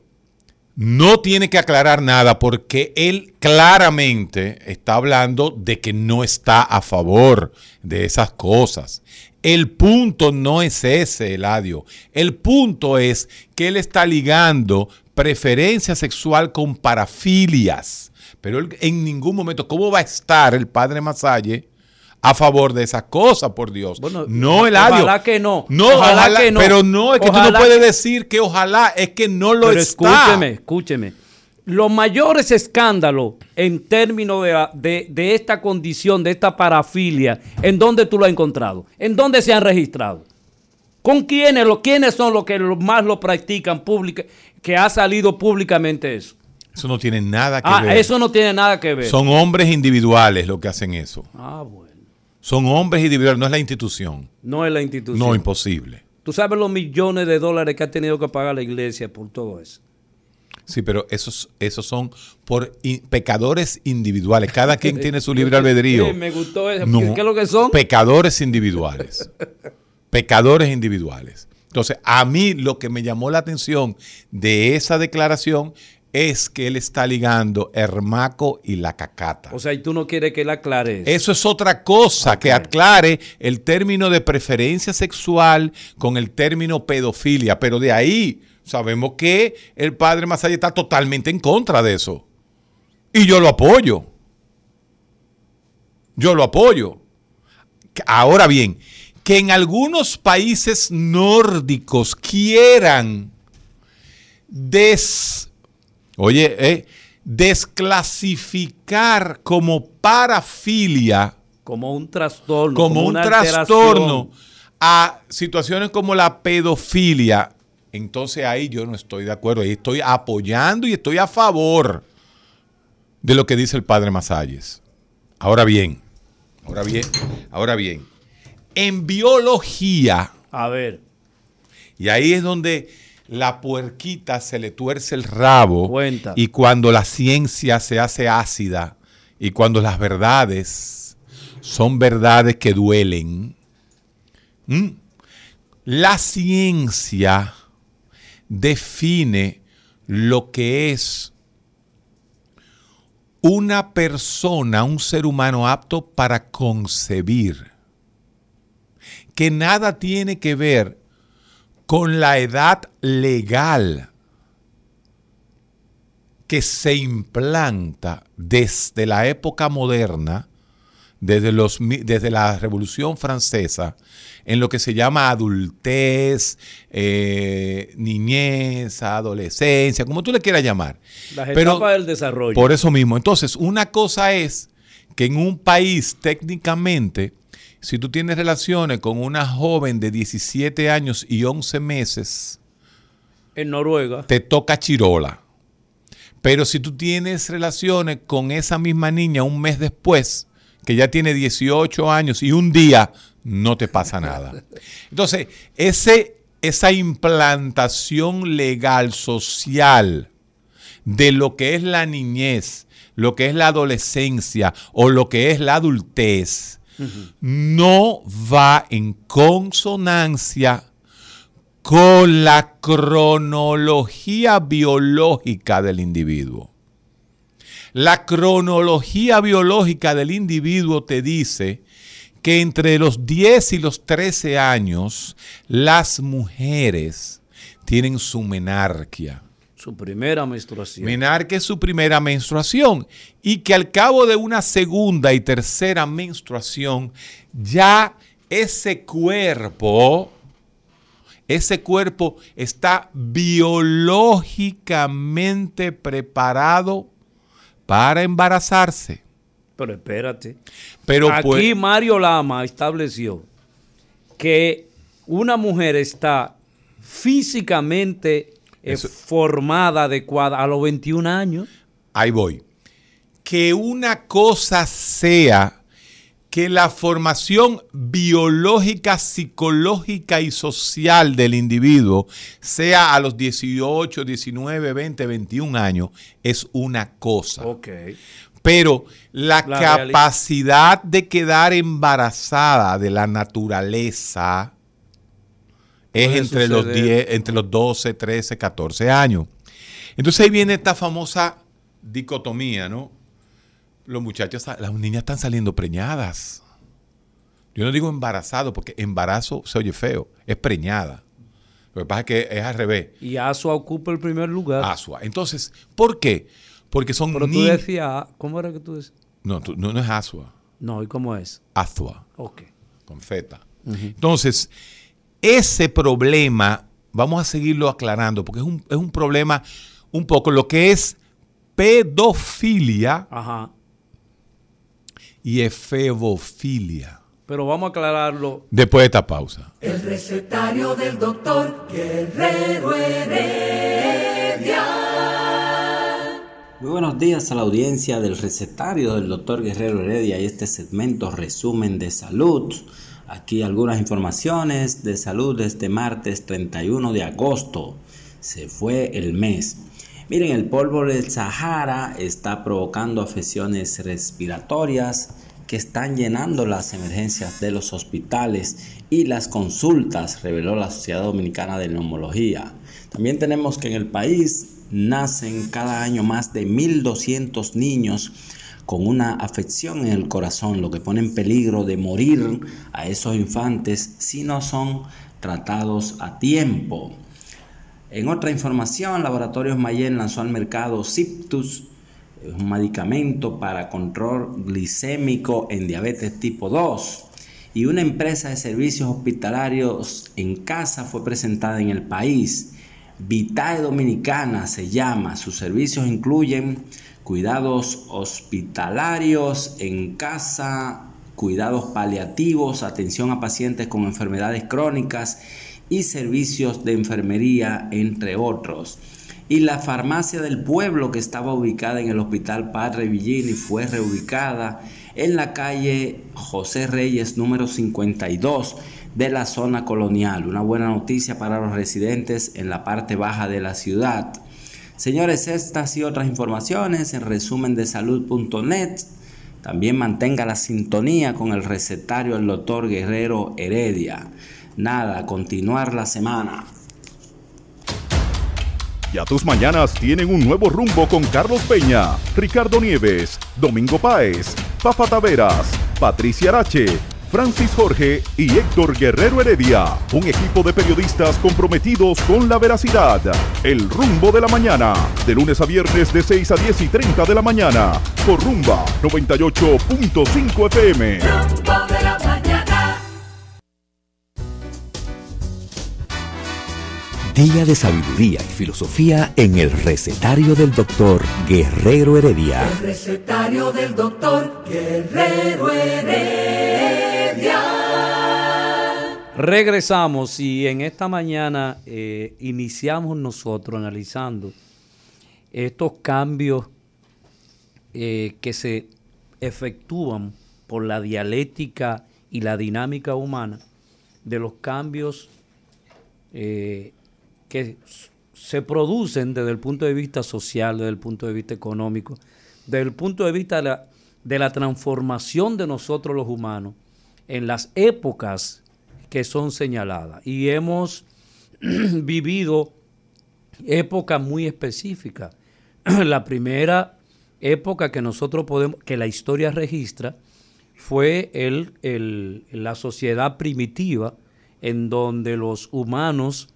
S4: No tiene que aclarar nada porque él claramente está hablando de que no está a favor de esas cosas. El punto no es ese, Eladio. El punto es que él está ligando preferencia sexual con parafilias. Pero él en ningún momento, ¿cómo va a estar el padre Masalle a favor de esas cosas, por Dios?
S3: Bueno,
S4: no, Eladio.
S3: ojalá que no.
S4: No,
S3: Ojalá
S4: ojalá,
S3: que no.
S4: Pero no, es que tú no puedes
S3: que-
S4: decir que ojalá, es que no lo
S3: Pero
S4: está.
S3: escúcheme, escúcheme. Los mayores escándalos en términos de, de- de esta condición, de esta parafilia, ¿en dónde tú lo has encontrado? ¿En dónde se han registrado? ¿Con quiénes, lo, quiénes son los que más lo practican pública, que ha salido públicamente eso?
S4: Eso no tiene nada que
S3: Ah,
S4: ver.
S3: eso no tiene nada que ver.
S4: Son hombres individuales los que hacen eso.
S3: Ah, bueno.
S4: Son hombres individuales, no es la institución.
S3: No es la institución.
S4: No, imposible.
S3: Tú sabes los millones de dólares que ha tenido que pagar la iglesia por todo eso.
S4: Sí, pero esos, esos son por pecadores individuales. Cada quien tiene su libre albedrío.
S3: Eh, me gustó eso.
S4: No,
S3: ¿Qué es lo que son?
S4: Pecadores individuales. pecadores individuales. Entonces, a mí lo que me llamó la atención de esa declaración es que él está ligando Hermaco y la cacata.
S3: O sea, y tú no quieres que él aclare eso.
S4: Eso es otra cosa, que aclare el término de preferencia sexual con el término pedofilia, pero de ahí sabemos que el padre Masaya está totalmente en contra de eso. Y yo lo apoyo. Yo lo apoyo. Ahora bien, que en algunos países nórdicos quieran des, oye, eh, desclasificar como parafilia,
S3: como un trastorno.
S4: como, un trastorno a situaciones como la pedofilia, entonces ahí yo no estoy de acuerdo, ahí estoy apoyando y estoy a favor de lo que dice el padre Masalles. Ahora bien, ahora bien, ahora bien, en biología,
S3: A ver,
S4: y ahí es donde la puerquita se le tuerce el rabo.
S3: Cuenta.
S4: Y cuando la ciencia se hace ácida y cuando las verdades son verdades que duelen. ¿m? La ciencia define lo que es una persona, un ser humano apto para concebir, que nada tiene que ver con la edad legal que se implanta desde la época moderna, desde, los, desde la Revolución Francesa, en lo que se llama adultez, eh, niñez, adolescencia, como tú le quieras llamar.
S3: las
S4: Pero-
S3: del desarrollo.
S4: por eso mismo. Entonces, una cosa es que en un país técnicamente, si tú tienes relaciones con una joven de 17 años y 11 meses,
S3: en Noruega.
S4: te toca chirola. Pero si tú tienes relaciones con esa misma niña un mes después, que ya tiene 18 años y un día, no te pasa nada. Entonces, ese, esa implantación legal, social, de lo que es la niñez, lo que es la adolescencia o lo que es la adultez, no va en consonancia con la cronología biológica del individuo. La cronología biológica del individuo te dice que entre los 10 y los 13 años las mujeres tienen su menarquia.
S3: Su primera menstruación.
S4: Menarca es su primera menstruación y que al cabo de una segunda y tercera menstruación ya ese cuerpo, ese cuerpo está biológicamente preparado para embarazarse.
S3: Pero espérate.
S4: Pero
S3: Aquí
S4: pues-
S3: Mario Lama estableció que una mujer está físicamente eh,
S4: Eso-
S3: formada, adecuada a los 21 años.
S4: ahí voy. Que una cosa sea que la formación biológica, psicológica y social del individuo sea a los 18, 19, 20, 21 años, es una cosa. Pero la,
S3: La
S4: capacidad de quedar embarazada de la naturaleza es
S3: Puede
S4: entre los,
S3: suceder.
S4: 10, entre los 12, 13, 14 años. Entonces ahí viene esta famosa dicotomía, ¿no? Los muchachos, las niñas están saliendo preñadas. Yo no digo embarazado, porque embarazo se oye feo, es preñada. Lo que pasa es que es al revés.
S3: Y Asua ocupa el primer lugar.
S4: Asua. Entonces, ¿por qué? Porque son
S3: Pero tú decías, ¿cómo era que tú decías?
S4: No, tú- no, no es Asua.
S3: No, ¿y cómo es?
S4: Azua,
S3: Ok.
S4: con feta. Entonces, ese problema, vamos a seguirlo aclarando, porque es un, es un problema un poco lo que es pedofilia
S3: Ajá.
S4: Y efebofilia.
S3: Pero vamos a aclararlo.
S4: Después de esta pausa.
S2: El recetario del doctor Guerrero Heredia.
S6: Muy buenos días a la audiencia del recetario del doctor Guerrero Heredia y este segmento resumen de salud. Aquí algunas informaciones de salud de este martes 31 de agosto. Se fue el mes. Miren, el polvo del Sahara está provocando afecciones respiratorias que están llenando las emergencias de los hospitales y las consultas, reveló la Sociedad Dominicana de Neumología. También tenemos que en el país nacen cada año más de 1.200 niños con una afección en el corazón, lo que pone en peligro de morir a esos infantes si no son tratados a tiempo. En otra información, Laboratorios Mayen lanzó al mercado Ciptus, un medicamento para control glicémico en diabetes tipo 2. Y una empresa de servicios hospitalarios en casa fue presentada en el país. Vitae Dominicana se llama. Sus servicios incluyen cuidados hospitalarios en casa, cuidados paliativos, atención a pacientes con enfermedades crónicas y servicios de enfermería, entre otros. Y la farmacia del pueblo que estaba ubicada en el Hospital Padre Villini fue reubicada en la calle José Reyes número 52 de la zona colonial. Una buena noticia para los residentes en la parte baja de la ciudad. Señores, estas y otras informaciones en resumen de salud.net. También mantenga la sintonía con el recetario del doctor Guerrero Heredia. Nada, continuar la semana.
S7: Ya tus mañanas tienen un nuevo rumbo con Carlos Peña, Ricardo Nieves, Domingo Páez, Fafa Taveras, Patricia Arache, Francis Jorge y Héctor Guerrero Heredia. Un equipo de periodistas comprometidos con la veracidad. El rumbo de la mañana. De lunes a viernes de 6 a 10 y 30 de la mañana. Por Rumba 98.5 FM.
S1: Día de sabiduría y filosofía en el recetario del doctor Guerrero Heredia.
S2: El recetario del doctor Guerrero Heredia.
S3: Regresamos y en esta mañana eh, iniciamos nosotros analizando estos cambios eh, que se efectúan por la dialéctica y la dinámica humana de los cambios eh, que se producen desde el punto de vista social, desde el punto de vista económico, desde el punto de vista de la, de la transformación de nosotros los humanos en las épocas que son señaladas. Y hemos vivido épocas muy específicas. la primera época que nosotros podemos, que la historia registra, fue el, el- la sociedad primitiva, en donde los humanos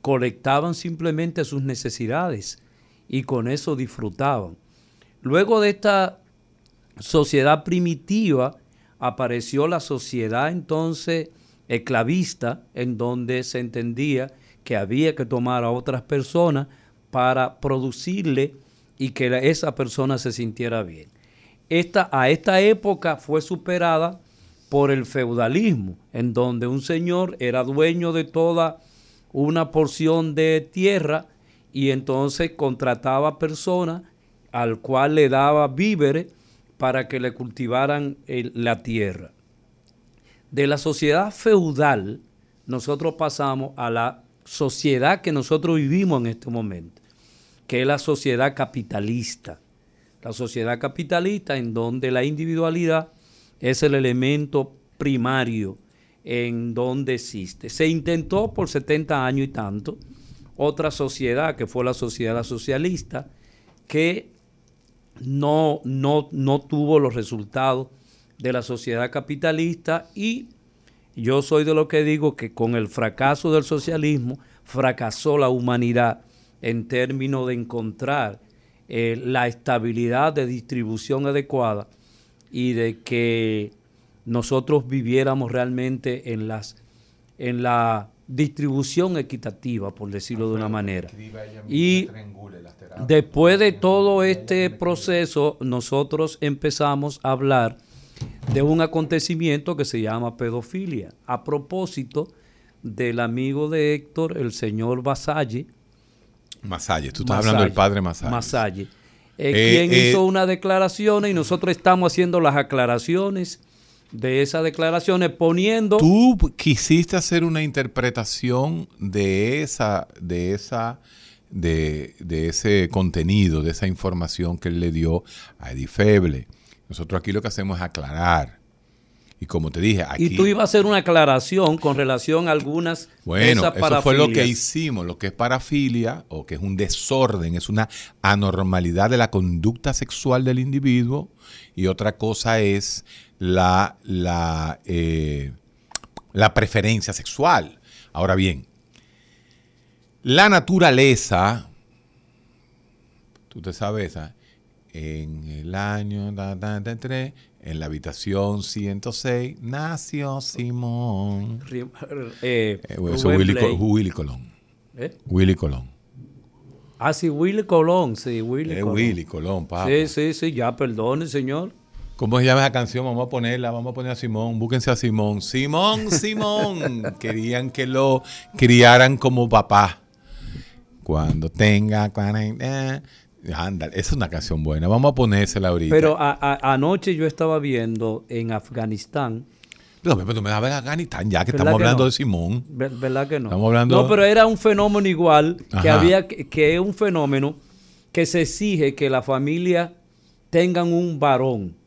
S3: colectaban simplemente sus necesidades y con eso disfrutaban. Luego de esta sociedad primitiva apareció la sociedad entonces esclavista, en donde se entendía que había que tomar a otras personas para producirle y que esa persona se sintiera bien. Esta, a esta época fue superada por el feudalismo, en donde un señor era dueño de toda una porción de tierra y entonces contrataba personas al cual le daba víveres para que le cultivaran la tierra. De la sociedad feudal, nosotros pasamos a la sociedad que nosotros vivimos en este momento, que es la sociedad capitalista. La sociedad capitalista en donde la individualidad es el elemento primario en donde existe. Se intentó por 70 años y tanto otra sociedad, que fue la sociedad socialista, que no, no, no tuvo los resultados de la sociedad capitalista y yo soy de lo que digo que con el fracaso del socialismo fracasó la humanidad en términos de encontrar eh, la estabilidad de distribución adecuada y de que nosotros viviéramos realmente en, las, en la distribución equitativa, por decirlo de una manera. Y después de todo este proceso, nosotros empezamos a hablar de un acontecimiento que se llama pedofilia, a propósito del amigo de Héctor, el señor Masalle.
S4: Masalle, tú estás hablando del padre Masalle.
S3: Masalle, eh, eh, quien hizo eh, una declaración y nosotros estamos haciendo las aclaraciones de esas declaraciones poniendo...
S4: Tú quisiste hacer una interpretación de esa, de esa, de, ese contenido, de esa información que él le dio a Edifeble. Nosotros aquí lo que hacemos es aclarar. Y como te dije, aquí...
S3: Y tú ibas a hacer una aclaración con relación a algunas...
S4: Bueno, eso fue lo que hicimos. Lo que es parafilia, o que es un desorden, es una anormalidad de la conducta sexual del individuo. Y otra cosa es la, la, eh, la preferencia sexual. Ahora bien, la naturaleza, tú te sabes, ¿ah? en el año en la habitación 106, nació Simón. Eh, eh Willy, Willy, Colón. ¿Eh? Willy Colón.
S3: Ah, sí, Willy Colón, sí, Willy
S4: Colón. Willy Colón, papá.
S3: Sí, sí, sí, ya, perdone, señor.
S4: ¿Cómo se llama esa canción? Vamos a ponerla, vamos a poner a Simón, búsquense a Simón. Simón, Simón. Querían que lo criaran como papá. Cuando tenga 40. Ándale, esa es una canción buena. Vamos a ponérsela ahorita.
S3: Pero anoche yo estaba viendo en Afganistán.
S4: No, pero tú me das en Afganistán ya que estamos hablando de Simón.
S3: ¿Verdad que no?
S4: Estamos hablando...
S3: No, pero era un fenómeno igual, que había que es un fenómeno que se exige que la familia tengan un varón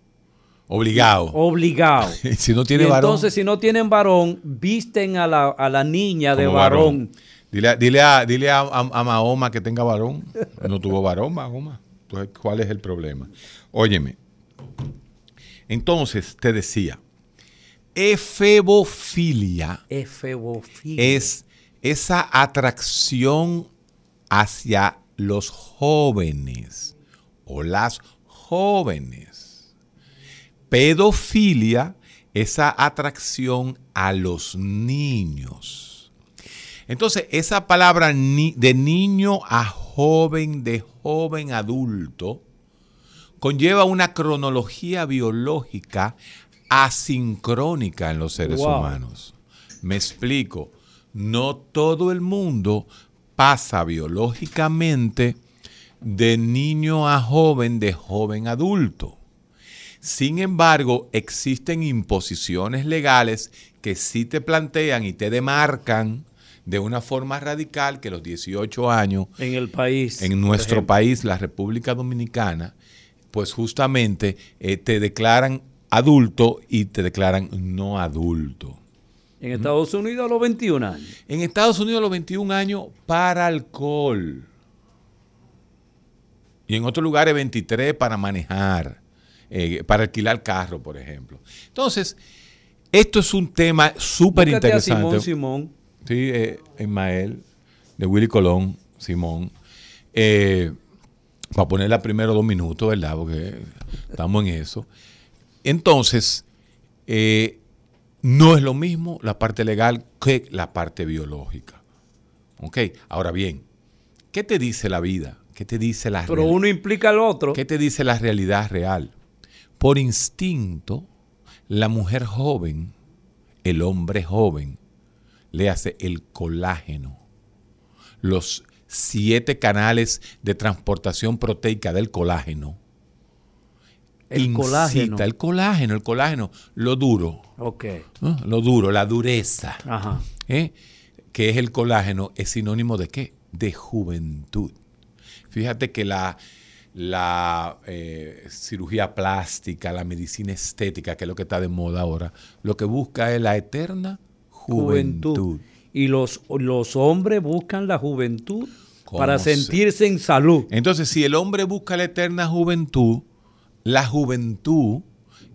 S4: Obligado.
S3: Obligado.
S4: si no tiene varón.
S3: Entonces, si no tienen varón, visten a la, a la niña de varón.
S4: Dile, dile, a, dile a, Mahoma que tenga varón. No tuvo varón, Mahoma. Entonces, ¿cuál es el problema? Óyeme. Entonces, te decía, efebofilia,
S3: efebofilia.
S4: es esa atracción hacia los jóvenes o las jóvenes pedofilia, esa atracción a los niños. Entonces, esa palabra de niño a joven, de joven a adulto, conlleva una cronología biológica asincrónica en los seres humanos. Me explico, no todo el mundo pasa biológicamente de niño a joven, de joven a adulto. Sin embargo, existen imposiciones legales que sí te plantean y te demarcan de una forma radical que los 18 años
S3: en el país,
S4: en nuestro país, la República Dominicana, pues justamente eh, te declaran adulto y te declaran no adulto.
S3: En Estados Unidos a los 21 años.
S4: En Estados Unidos a los 21 años para alcohol. Y en otros lugares 23 para manejar. Eh, para alquilar carro, por ejemplo. Entonces, esto es un tema súper interesante.
S3: Simón, Simón.
S4: Sí, eh, Ismael, de Willy Colón, Simón. Eh, Para ponerla primero dos minutos, ¿verdad? Porque estamos en eso. Entonces, eh, no es lo mismo la parte legal que la parte biológica. ¿Ok? Ahora bien, ¿qué te dice la vida? ¿Qué te dice la
S3: Pero uno implica al otro.
S4: ¿Qué te dice la realidad real? Por instinto, la mujer joven, el hombre joven, le hace el colágeno. Los siete canales de transportación proteica del colágeno.
S3: El colágeno.
S4: El colágeno, el colágeno, lo duro.
S3: Ok.
S4: ¿no? Lo duro, la dureza.
S3: Ajá.
S4: ¿eh? Que es el colágeno, es sinónimo de qué? De juventud. Fíjate que la, la eh, cirugía plástica, la medicina estética, que es lo que está de moda ahora, lo que busca es la eterna juventud.
S3: Y los, los hombres buscan la juventud
S4: ¿Cómo
S3: para
S4: se-
S3: sentirse en salud.
S4: Entonces, si el hombre busca la eterna juventud, la juventud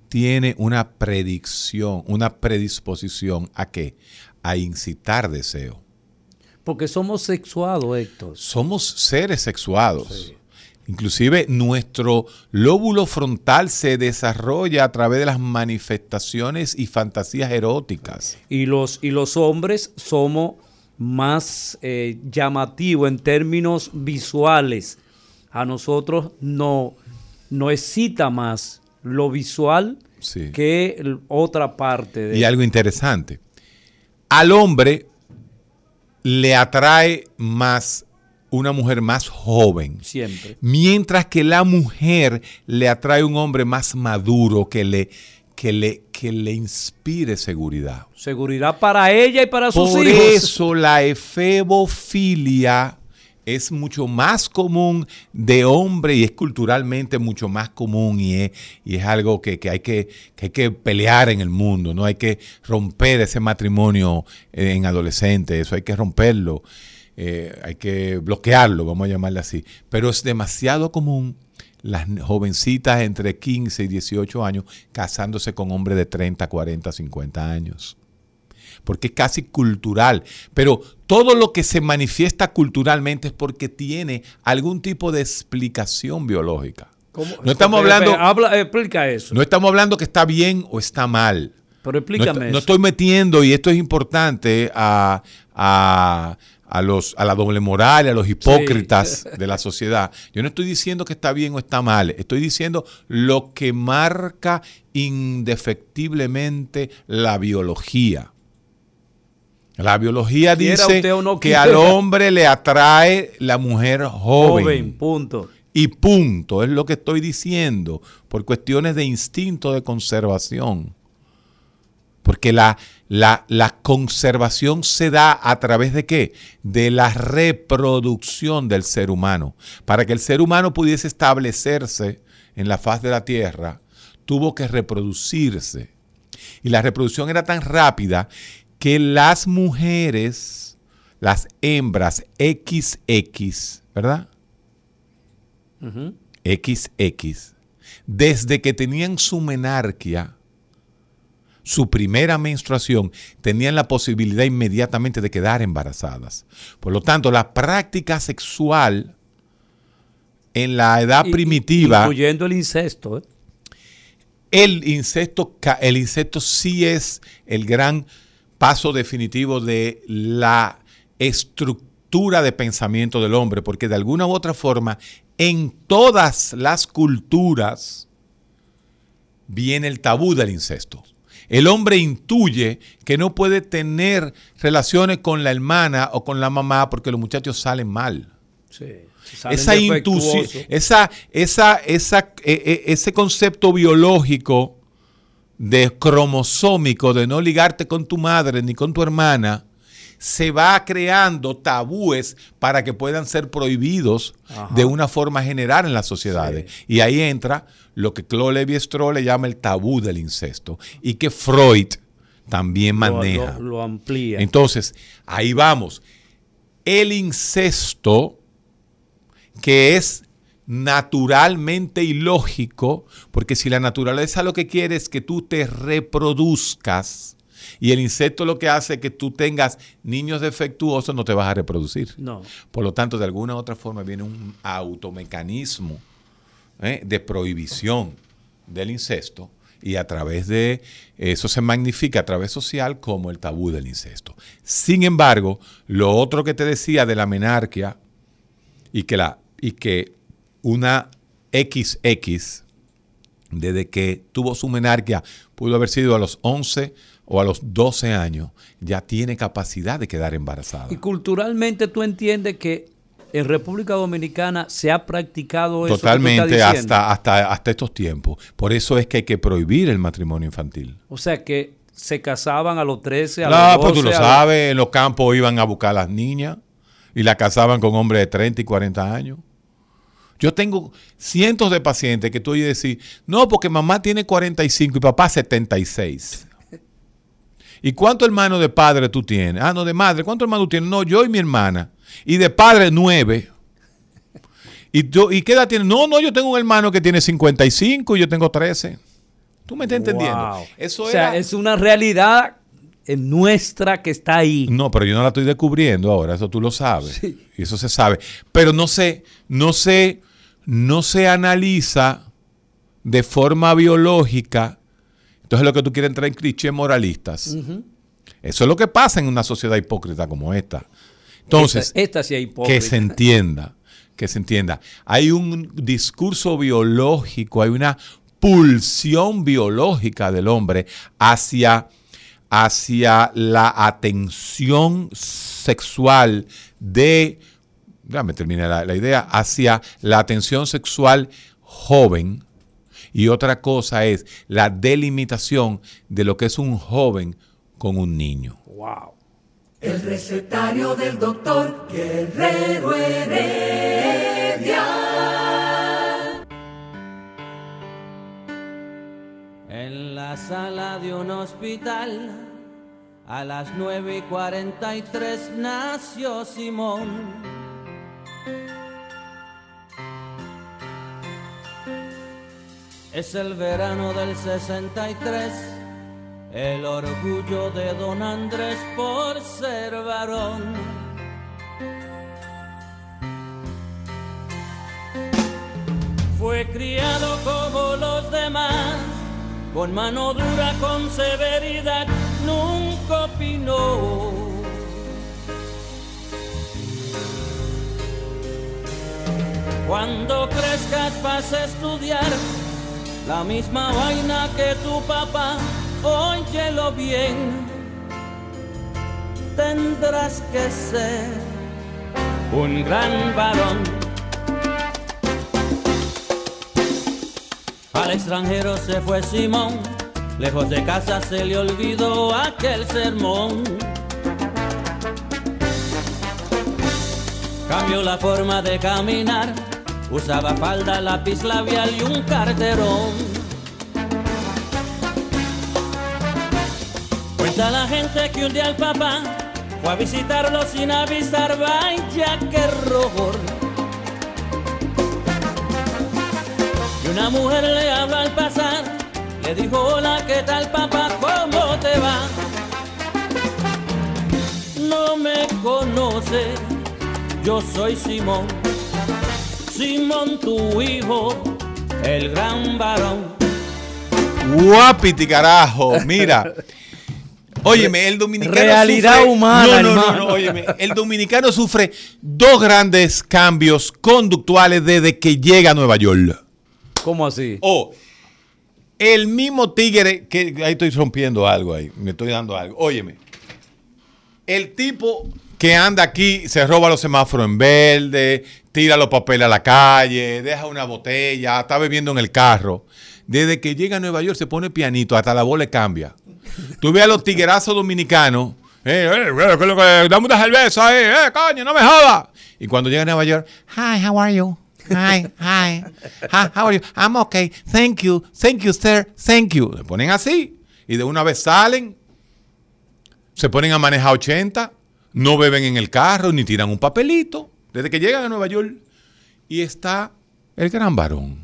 S4: tiene una predicción, una predisposición a qué? A incitar deseo.
S3: Porque somos sexuados, Héctor.
S4: Somos seres sexuados. Inclusive nuestro lóbulo frontal se desarrolla a través de las manifestaciones y fantasías eróticas.
S3: Y los, y los hombres somos más eh, llamativos en términos visuales. A nosotros no, no excita más lo visual
S4: Sí.
S3: que otra parte de
S4: Y algo interesante. Al hombre le atrae más una mujer más joven.
S3: siempre.
S4: Mientras que la mujer le atrae un hombre más maduro que le, que le, que le inspire seguridad.
S3: Seguridad para ella y para sus
S4: Por
S3: hijos.
S4: eso la efebofilia es mucho más común de hombre y es culturalmente mucho más común y es, y es algo que, que hay que, que hay que pelear en el mundo, ¿no? Hay que romper ese matrimonio en adolescentes, eso hay que romperlo, eh, hay que bloquearlo, vamos a llamarle así. Pero es demasiado común las jovencitas entre 15 y 18 años casándose con hombres de 30, 40, 50 años porque es casi cultural. Pero todo lo que se manifiesta culturalmente es porque tiene algún tipo de explicación biológica.
S3: ¿Cómo?
S4: No estamos hablando,
S3: habla, explica eso.
S4: no estamos hablando que está bien o está mal.
S3: pero explícame
S4: est- no
S3: eso.
S4: estoy metiendo, y esto es importante, a, a- a los, a la doble moral y a los hipócritas de la sociedad. Yo no estoy diciendo que está bien o está mal, estoy diciendo lo que marca indefectiblemente la biología. La biología dice
S3: no
S4: que al hombre le atrae la mujer joven.
S3: Joven, punto.
S4: Y punto, es lo que estoy diciendo, por cuestiones de instinto de conservación. Porque la, la, la conservación se da a través de qué? De la reproducción del ser humano. Para que el ser humano pudiese establecerse en la faz de la tierra, tuvo que reproducirse. Y la reproducción era tan rápida que las mujeres, las hembras XX, ¿verdad? XX, desde que tenían su menarquia, su primera menstruación, tenían la posibilidad inmediatamente de quedar embarazadas. Por lo tanto, la práctica sexual en la edad
S3: Y-
S4: primitiva,
S3: Incluyendo el incesto. ¿eh?
S4: el incesto, el incesto sí es el gran paso definitivo de la estructura de pensamiento del hombre, porque de alguna u otra forma, en todas las culturas viene el tabú del incesto. El hombre intuye que no puede tener relaciones con la hermana o con la mamá porque los muchachos salen mal
S3: Sí. salen
S4: esa intuición, esa, esa, esa, e- e- ese concepto biológico de cromosómico de no ligarte con tu madre ni con tu hermana, se va creando tabúes para que puedan ser prohibidos
S3: Ajá.
S4: de una forma general en las sociedades. Y ahí entra lo que Claude Lévi-Strauss le llama el tabú del incesto y que Freud también
S3: Lo-
S4: maneja.
S3: Lo, lo amplía.
S4: Entonces, ahí vamos. El incesto, que es naturalmente ilógico, porque si la naturaleza lo que quiere es que tú te reproduzcas, Y el incesto lo que hace es que tú tengas niños defectuosos, no te vas a reproducir.
S3: No.
S4: Por lo tanto, de alguna u otra forma viene un automecanismo ¿eh? de prohibición del incesto y a través de eso se magnifica a través social como el tabú del incesto. Sin embargo, lo otro que te decía de la menarquia y que, la, y que una XX, desde que tuvo su menarquia, pudo haber sido a los 11 o a los 12 años, ya tiene capacidad de quedar embarazada.
S3: Y culturalmente tú entiendes que en República Dominicana se ha practicado eso.
S4: Totalmente, hasta, hasta, hasta estos tiempos. Por eso es que hay que prohibir el matrimonio infantil.
S3: O sea que se casaban a los 13, a
S4: no,
S3: los 12.
S4: pues tú lo
S3: a los-
S4: sabes, en los campos iban a buscar a las niñas y las casaban con hombres de 30 y 40 años. Yo tengo cientos de pacientes que tú oyes decir, no, porque mamá tiene 45 y papá 76. ¿Y cuántos hermanos de padre tú tienes? Ah, no, de madre. ¿Cuántos hermanos tú tienes? No, yo y mi hermana. Y de padre, nueve. ¿Y, yo, ¿Y qué edad tienes? No, no, yo tengo un hermano que tiene 55 y yo tengo 13. ¿Tú me estás entendiendo?
S3: Wow.
S4: Eso
S3: o sea,
S4: era-
S3: es una realidad eh, nuestra que está ahí.
S4: No, pero yo no la estoy descubriendo ahora, eso tú lo sabes.
S3: Sí.
S4: Y eso se sabe. Pero no se, no se, no se analiza de forma biológica. Entonces lo que tú quieres entrar en clichés moralistas. Eso es lo que pasa en una sociedad hipócrita como esta. Entonces,
S3: esta, esta sí es hipócrita.
S4: que se entienda, que se entienda. Hay un discurso biológico, hay una pulsión biológica del hombre hacia, hacia la atención sexual de, déjame terminar la, la idea, hacia la atención sexual joven. Y otra cosa es la delimitación de lo que es un joven con un niño.
S3: Wow.
S2: El recetario del doctor Guerrero Heredia.
S8: En la sala de un hospital, a las 9 y 43 nació Simón. Es el verano del 63, el orgullo de don Andrés por ser varón. Fue criado como los demás, con mano dura, con severidad, nunca opinó. Cuando crezcas vas a estudiar la misma vaina que tu papá, óyelo bien. Tendrás que ser un gran varón. Al extranjero se fue Simón, lejos de casa se le olvidó aquel sermón. Cambió la forma de caminar, usaba falda, lápiz labial y un carterón. Cuenta la gente que un día el papá fue a visitarlo sin avisar, vaya que horror. Y una mujer le habló al pasar, le dijo, hola, ¿qué tal papá? ¿Cómo te va? No me conoce, yo soy Simón, Simón tu hijo, el gran varón.
S4: Guapiti, carajo. Mira. Óyeme, el dominicano.
S3: Realidad
S4: sufre-
S3: humana,
S4: No, no, no,
S3: hermano.
S4: no, óyeme. El dominicano sufre dos grandes cambios conductuales desde que llega a Nueva York.
S3: ¿Cómo así?
S4: O el mismo tigre que ahí estoy rompiendo algo ahí, me estoy dando algo. Óyeme. El tipo que anda aquí se roba los semáforos en verde, tira los papeles a la calle, deja una botella, está bebiendo en el carro. Desde que llega a Nueva York se pone pianito, hasta la voz le cambia. Tú ves a los tiguerazos dominicanos, eh, eh, eh, ¿qué es lo que- dame una cerveza, eh, eh, coño, no me jodas. Y cuando llega a Nueva York, hi, how are you? Hi, hi, hi, how are you? I'm okay, thank you, thank you, sir, thank you. Le ponen así y de una vez salen, se ponen a manejar 80, no beben en el carro ni tiran un papelito desde que llegan a Nueva York. Y está el gran varón.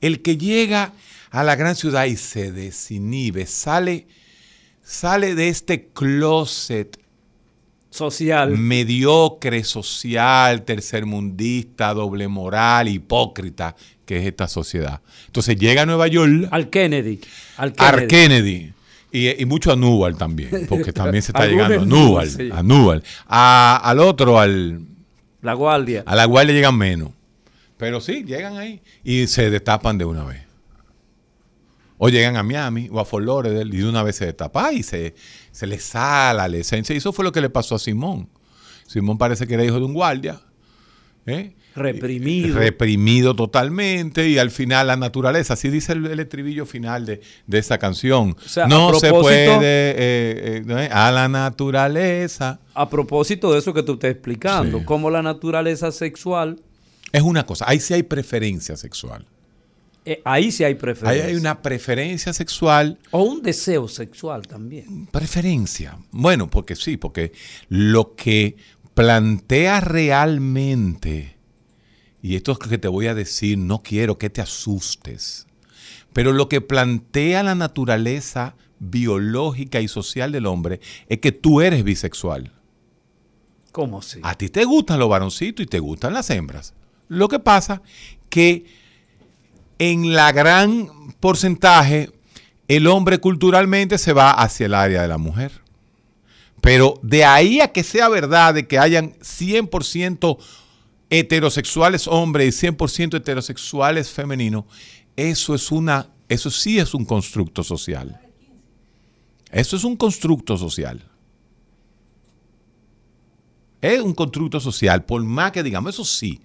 S4: El que llega a la gran ciudad y se desinhibe, sale, sale de este closet
S3: Social.
S4: mediocre, social, tercermundista, doble moral, hipócrita que es esta sociedad. Entonces llega a Nueva York,
S3: Al Kennedy. Al Kennedy.
S4: Kennedy. Y, y mucho a Newell también, porque también se está llegando a
S3: sí.
S4: A- al otro, al,
S3: La Guardia.
S4: a la guardia llegan menos. Pero sí, llegan ahí y se destapan de una vez. O llegan a Miami o a Fort Lauderdale y de una vez se destapa y se, se le sala la esencia. Y eso fue lo que le pasó a Simón. Simón parece que era hijo de un guardia. ¿eh?
S3: Reprimido.
S4: Reprimido totalmente y al final la naturaleza, así dice el, el estribillo final de, de esa canción.
S3: O sea, a
S4: no se puede eh, eh, a la naturaleza.
S3: A propósito de eso que tú estás explicando,
S4: Sí.
S3: cómo la naturaleza sexual,
S4: Es una cosa, ahí sí hay preferencia sexual.
S3: eh, ahí sí hay
S4: Ahí
S3: preferencia.
S4: hay una preferencia sexual.
S3: O un deseo sexual también.
S4: Preferencia. Bueno, porque sí, porque lo que plantea realmente, y esto es que te voy a decir, no quiero que te asustes, pero lo que plantea la naturaleza biológica y social del hombre es que tú eres bisexual.
S3: ¿Cómo así?
S4: A ti te gustan los varoncitos y te gustan las hembras. Lo que pasa que en la gran porcentaje el hombre culturalmente se va hacia el área de la mujer. Pero de ahí a que sea verdad de que hayan 100% heterosexuales hombres y 100% heterosexuales femeninos, eso es una eso sí es un constructo social. Eso es un constructo social. Es un constructo social, por más que digamos, eso sí.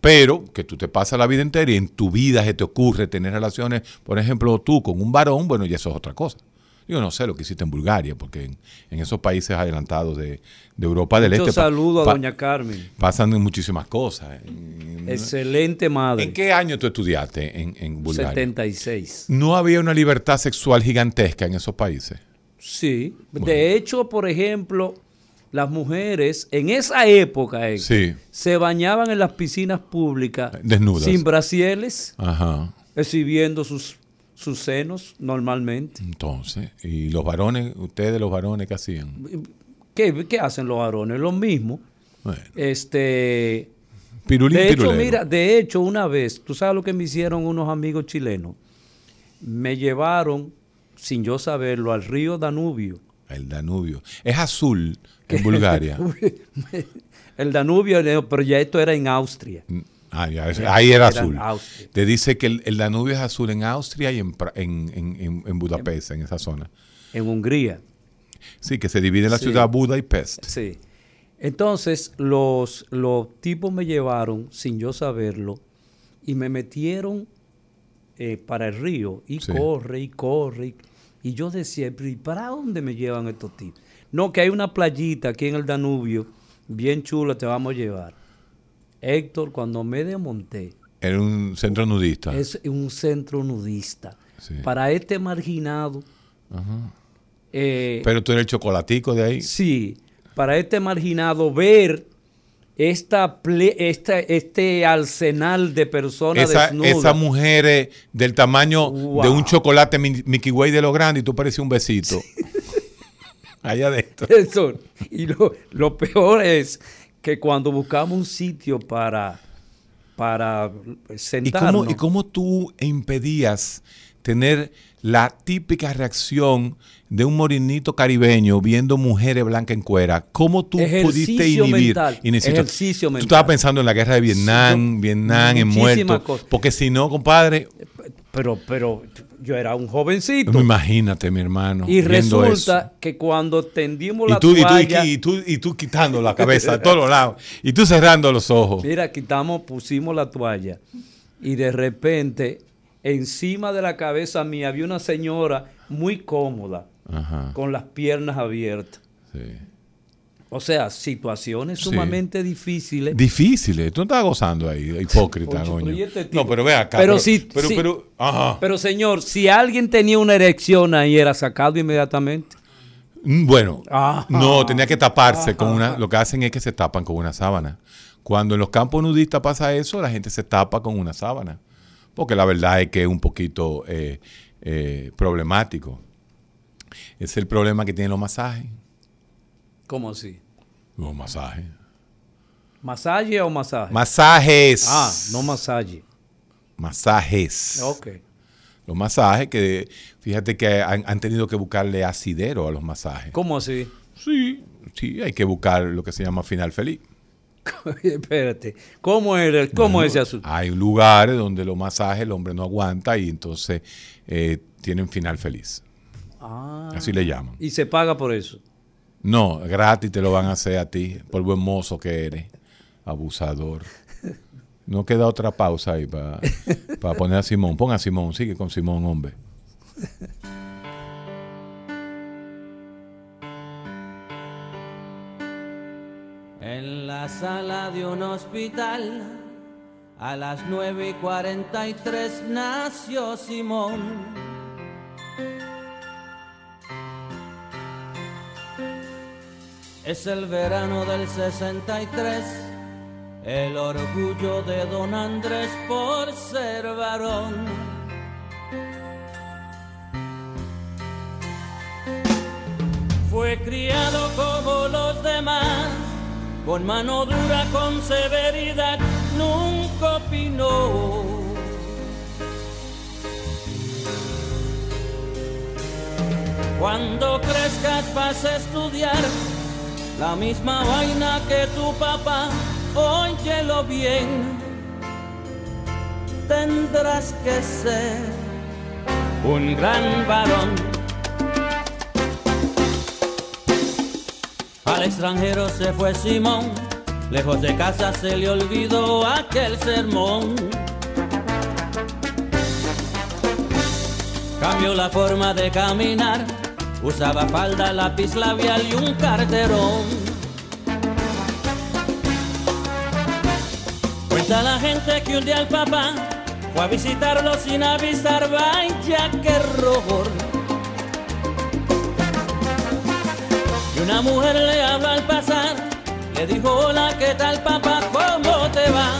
S4: Pero que tú te pasas la vida entera y en tu vida se te ocurre tener relaciones, por ejemplo, tú con un varón, bueno, ya eso es otra cosa. Yo no sé lo que hiciste en Bulgaria, porque en, en esos países adelantados de, de Europa del
S3: Mucho
S4: Este pa-
S3: saludo a doña Carmen.
S4: pasan muchísimas cosas. En-
S3: Excelente madre.
S4: ¿En qué año tú estudiaste en, en Bulgaria?
S3: 76.
S4: ¿No había una libertad sexual gigantesca en esos países?
S3: Sí. De hecho, por ejemplo, las mujeres en esa época eh,
S4: Sí.
S3: se bañaban en las piscinas públicas
S4: Desnudas.
S3: sin brasieles,
S4: Ajá.
S3: exhibiendo sus, sus senos normalmente.
S4: Entonces, ¿y los varones, ustedes los varones qué hacían?
S3: ¿Qué, qué hacen los varones? Lo mismo.
S4: Bueno,
S3: Este,
S4: pirulín,
S3: de hecho,
S4: pirulero.
S3: mira, de hecho, una vez, tú sabes lo que me hicieron unos amigos chilenos. Me llevaron, sin yo saberlo, al río Danubio.
S4: El Danubio. Es azul en Bulgaria.
S3: el Danubio, pero ya esto era en Austria.
S4: Ah, ya, ahí era azul.
S3: Austria.
S4: Te dice que el, el Danubio es azul en Austria y en, en, en- Budapest, en esa zona.
S3: En Hungría.
S4: Sí, que se divide en la
S3: Sí.
S4: ciudad Buda y Pest.
S3: Sí. Entonces, los, los tipos me llevaron, sin yo saberlo, y me metieron eh, para el río. Y
S4: Sí.
S3: corre, y corre. Y, yo decía, "Pero, ¿y para dónde me llevan estos tipos? No, que hay una playita aquí en el Danubio, bien chula, te vamos a llevar. Héctor, cuando me desmonté,
S4: Era un centro nudista.
S3: es un centro nudista.
S4: Sí.
S3: Para este marginado, eh,
S4: Pero tú eres el chocolatico de ahí.
S3: Sí, para este marginado ver esta, ple- esta este arsenal de personas
S4: Esa,
S3: desnudas.
S4: esas mujeres del tamaño
S3: Wow.
S4: de un chocolate Mi- Mickey Way de lo grande y tú pareces un besito. Allá adentro.
S3: Eso. Y lo, lo peor es que cuando buscamos un sitio para, para
S4: ¿Y
S3: sentarnos,
S4: cómo, ¿Y cómo tú impedías tener la típica reacción de un morinito caribeño viendo mujeres blancas en cuera? ¿Cómo tú pudiste inhibir?
S3: mental, ejercicio
S4: Tú
S3: mental.
S4: estabas pensando en la guerra de Vietnam,
S3: yo-
S4: Vietnam, en muertos. Porque si no, compadre,
S3: pero, pero yo era un jovencito.
S4: imagínate, mi hermano.
S3: y resulta
S4: eso.
S3: que cuando tendimos la
S4: tú, y, tú, y,
S3: toalla,
S4: y tú, y tú quitando la cabeza de todos lados. Y tú cerrando los ojos.
S3: Mira, quitamos, pusimos la toalla y de repente encima de la cabeza mía había una señora muy cómoda
S4: Ajá.
S3: con las piernas abiertas.
S4: sí.
S3: O sea, situaciones
S4: Sí.
S3: sumamente difíciles.
S4: Difíciles. Tú no estás gozando ahí, hipócrita, coño.
S3: pero.
S4: No, pero ve acá.
S3: Pero
S4: Pero,
S3: sí.
S4: pero, ajá.
S3: Pero señor, si alguien tenía una erección ahí era sacado inmediatamente.
S4: Mm, Bueno,
S3: Ajá.
S4: no, tenía que taparse con una. Lo que hacen es que se tapan con una sábana. Cuando en los campos nudistas pasa eso, la gente se tapa con una sábana. Porque la verdad es que es un poquito eh, eh, problemático. Es el problema que tienen los masajes.
S3: ¿Cómo así?
S4: Los masajes.
S3: ¿Masaje o masaje?
S4: Masajes.
S3: Ah, no masaje.
S4: Masajes.
S3: Ok.
S4: Los masajes que, fíjate que han, han tenido que buscarle asidero a los masajes.
S3: ¿Cómo así?
S4: Sí, sí, hay que buscar lo que se llama final feliz.
S3: Espérate. ¿Cómo el- cómo
S4: Bueno,
S3: es ese asunto?
S4: Hay lugares donde los masajes el hombre no aguanta y entonces eh, tienen final feliz.
S3: Ah.
S4: Así le llaman.
S3: Y se paga por eso.
S4: No, gratis te lo van a hacer a ti, por buen mozo que eres. Abusador. No queda otra pausa ahí para poner a Simón. Pon a Simón, sigue con Simón, hombre.
S8: En la sala de un hospital, a las 9 y 43 nació Simón. Es el verano del 63, el orgullo de don Andrés por ser varón. Fue criado como los demás, con mano dura, con severidad, nunca opinó. Cuando crezcas vas a estudiar la misma vaina que tu papá, óyelo bien. Tendrás que ser un gran varón. Al extranjero se fue Simón, lejos de casa se le olvidó aquel sermón. Cambió la forma de caminar, usaba falda, lápiz labial y un carterón. Cuenta la gente que un día el papá fue a visitarlo sin avisar, vaya que horror. Y una mujer le habló al pasar, le dijo, hola, ¿qué tal papá? ¿Cómo te va?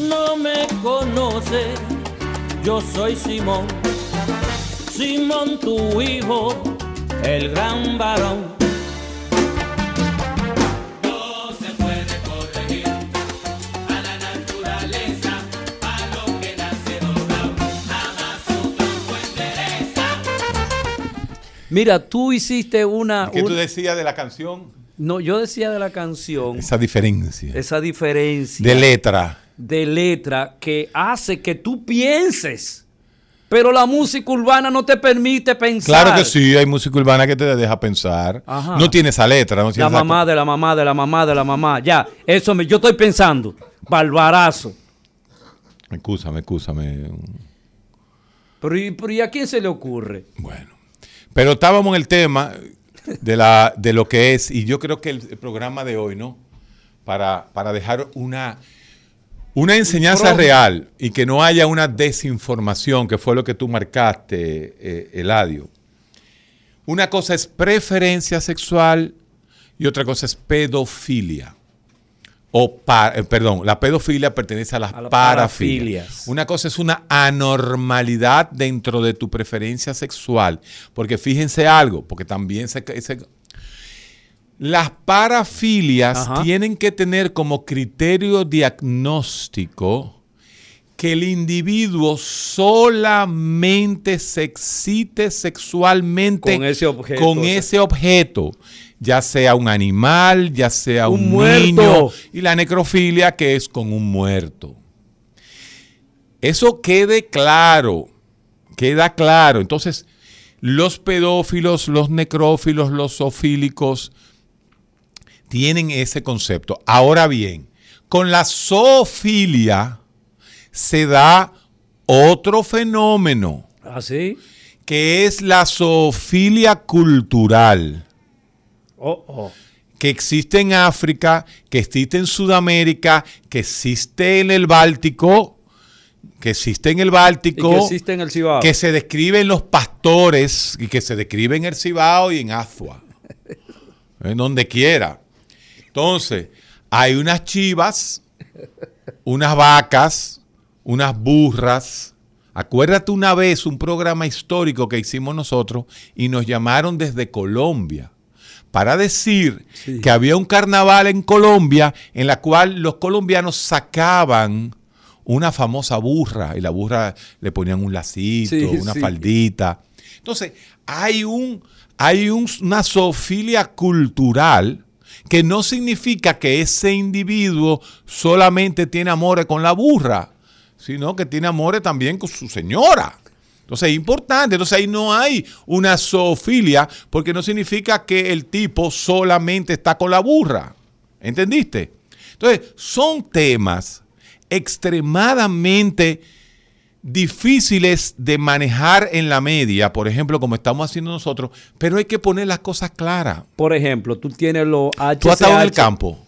S8: No me conoce, yo soy Simón, Simón tu hijo, el gran varón. No se puede corregir a la naturaleza, a lo que nace doblado, jamás su tronco endereza.
S3: Mira, tú hiciste una...
S4: ¿Qué tú decías de la canción?
S3: no, yo decía de la canción
S4: Esa diferencia
S3: esa diferencia
S4: de letra.
S3: de letra que hace que tú pienses. Pero la música urbana no te permite pensar.
S4: Claro que sí, hay música urbana que te deja pensar.
S3: Ajá.
S4: No tiene esa letra, no tiene
S3: La
S4: esa-
S3: mamá de la mamá de la mamá de la mamá. Ya, eso me, yo estoy pensando. Barbarazo.
S4: Excúsame, excúsame.
S3: Pero, ¿y- pero ¿y a quién se le ocurre?
S4: Bueno. Pero estábamos en el tema de, la, de lo que es, y yo creo que el, el programa de hoy, ¿no? Para, para dejar una, una enseñanza real y que no haya una desinformación, que fue lo que tú marcaste, eh, Eladio. Una cosa es preferencia sexual y otra cosa es pedofilia. O pa- eh, perdón, la pedofilia pertenece a las
S3: A
S4: parafilias.
S3: parafilias.
S4: Una cosa es una anormalidad dentro de tu preferencia sexual. Porque fíjense algo, porque también se, se- las parafilias
S3: Ajá.
S4: tienen que tener como criterio diagnóstico que el individuo solamente se excite sexualmente
S3: Con ese objeto,
S4: con ese objeto, ya sea un animal, ya sea un, niño, y la necrofilia que es con un muerto. Eso quede claro, queda claro. Entonces, los pedófilos, los necrófilos, los zoofílicos tienen ese concepto. Ahora bien, con la zoofilia se da otro fenómeno,
S3: ¿Así?
S4: que es la zoofilia cultural
S3: Oh, oh.
S4: que existe en África, que existe en Sudamérica, que existe en el Báltico, que existe en el
S3: Y
S4: Báltico,
S3: que existe en el Cibao.
S4: que se describe en los pastores y que se describe en el Cibao y en Azua, en donde quiera. Entonces, hay unas chivas, unas vacas, unas burras, Acuérdate una vez un programa histórico que hicimos nosotros y nos llamaron desde Colombia para decir que había un carnaval en Colombia en la cual los colombianos sacaban una famosa burra y la burra le ponían un lacito,
S3: Sí,
S4: una
S3: sí.
S4: faldita. Entonces, hay, un, hay un- una zoofilia cultural que no significa que ese individuo solamente tiene amores con la burra, sino que tiene amores también con su señora. Entonces es importante, entonces ahí no hay una zoofilia porque no significa que el tipo solamente está con la burra. ¿Entendiste? Entonces son temas extremadamente difíciles de manejar en la media, por ejemplo, como estamos haciendo nosotros, pero hay que poner las cosas claras.
S3: Por ejemplo, tú tienes los HCH.
S4: Tú has estado en el campo.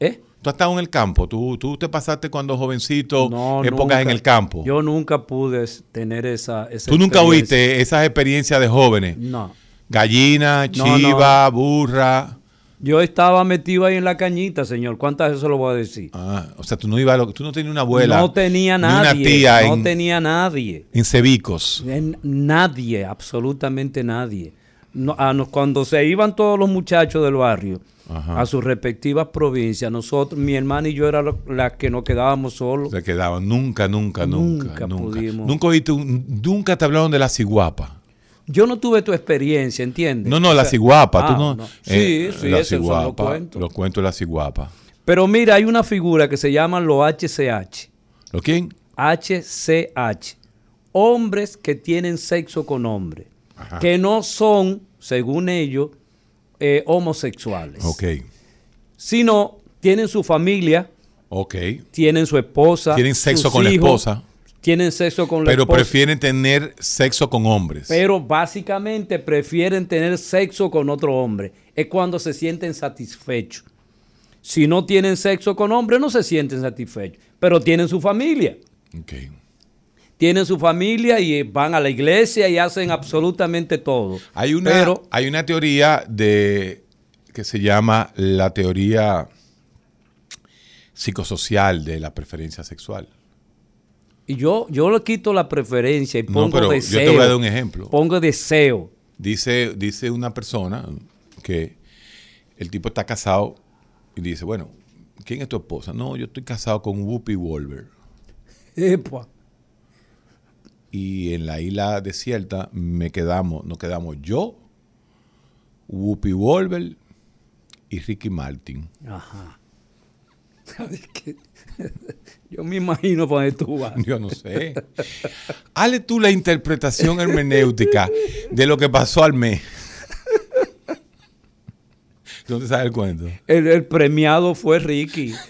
S3: ¿Eh?
S4: Tú has estado en el campo. Tú, tú te pasaste cuando jovencito,
S3: No,
S4: épocas en el campo.
S3: Yo nunca pude tener esa. esa
S4: Tú nunca oíste esas experiencias de jóvenes.
S3: No.
S4: Gallina,
S3: No,
S4: chiva, burra.
S3: Yo estaba metido ahí en la cañita, señor. ¿Cuántas veces se lo voy a decir?
S4: Ah, o sea, tú no ibas, a lo- tú no tenías una abuela.
S3: no tenía
S4: ni
S3: nadie.
S4: una tía
S3: no
S4: en,
S3: tenía nadie.
S4: en Cebicos.
S3: En- Nadie, absolutamente nadie. No, a nos- cuando se iban todos los muchachos del barrio
S4: Ajá.
S3: a sus respectivas provincias, nosotros, mi hermano y yo éramos las que nos quedábamos solos.
S4: Se quedaban. Nunca, nunca, nunca.
S3: Nunca
S4: Nunca,
S3: pudimos.
S4: nunca, oíste un- nunca te hablaron de la ciguapa.
S3: Yo no tuve tu experiencia, ¿entiendes?
S4: No, no,
S3: O
S4: la ciguapa.
S3: ah,
S4: tú no,
S3: no.
S4: eh,
S3: Sí, sí,
S4: la
S3: esos son los
S4: ciguapa,
S3: cuentos.
S4: Los cuentos de la ciguapa.
S3: Pero mira, hay una figura que se llaman los HCH.
S4: ¿Lo quién?
S3: HCH. Hombres que tienen sexo con hombres.
S4: Ajá.
S3: Que no son, según ellos, eh, homosexuales.
S4: Ok,
S3: Sino tienen su familia,
S4: ok.
S3: tienen su esposa.
S4: Tienen sexo con la esposa.
S3: Tienen sexo con la
S4: Pero
S3: esposa.
S4: prefieren tener sexo con hombres.
S3: Pero básicamente prefieren tener sexo con otro hombre. Es cuando se sienten satisfechos. Si no tienen sexo con hombres, no se sienten satisfechos. Pero tienen su familia.
S4: Ok.
S3: Tienen su familia y eh, van a la iglesia y hacen absolutamente todo.
S4: Hay una,
S3: Pero
S4: hay una teoría de que se llama la teoría psicosocial de la preferencia sexual.
S3: Y yo, yo le quito la preferencia y
S4: No,
S3: pongo
S4: pero yo
S3: deseo.
S4: te voy a dar un ejemplo.
S3: Pongo deseo.
S4: Dice, dice una persona que el tipo está casado y dice, bueno, ¿quién es tu esposa? No, yo estoy casado con Whoopi Wolver.
S3: Epa.
S4: Y en la isla desierta me quedamos, nos quedamos yo, Whoopi Wolver y Ricky Martin.
S3: Ajá. Yo me imagino tú vas.
S4: Yo no sé. Hazle tú la interpretación hermenéutica de lo que pasó al mes. ¿Dónde sabes el cuento?
S3: El, el premiado fue Ricky.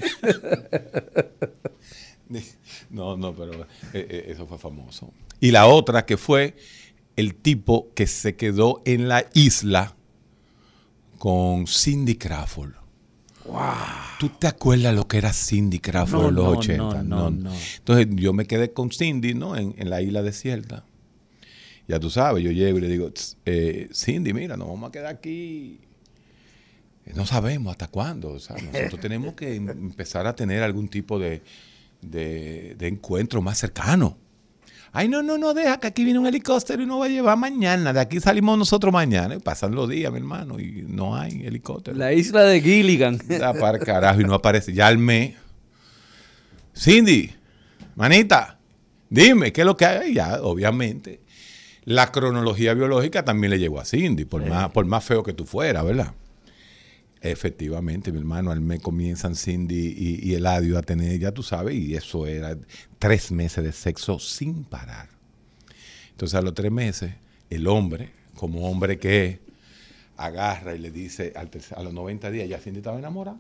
S4: No, no, pero eh, eh, eso fue famoso. Y la otra que fue el tipo que se quedó en la isla con Cindy Crawford. ¿Tú te acuerdas lo que era Cindy Crawford
S3: No,
S4: en los
S3: no,
S4: 80?
S3: no, no, no.
S4: Entonces yo me quedé con Cindy, ¿no? En, en la isla desierta. Ya tú sabes, yo llego y le digo, "Tss, eh, Cindy, mira, nos vamos a quedar aquí. No sabemos hasta cuándo. O sea, nosotros tenemos que em- empezar a tener algún tipo de, de, de encuentro más cercano. Ay, no, no, no, deja que aquí viene un helicóptero y nos va a llevar mañana. De aquí salimos nosotros mañana. Y pasan los días, mi hermano, y no hay helicóptero.
S3: La isla de Gilligan.
S4: Da para carajo y no aparece. Ya al mes. Cindy, manita, dime, ¿qué es lo que hay? Y Ya, obviamente. La cronología biológica también le llegó a Cindy, por, más, por más feo que tú fueras, ¿verdad? Efectivamente, mi hermano, al mes comienzan Cindy y, y Eladio a tener, ya tú sabes, y eso era tres meses de sexo sin parar. Entonces a los tres meses, el hombre, como hombre que es, agarra y le dice, a los 90 días ya Cindy estaba enamorada,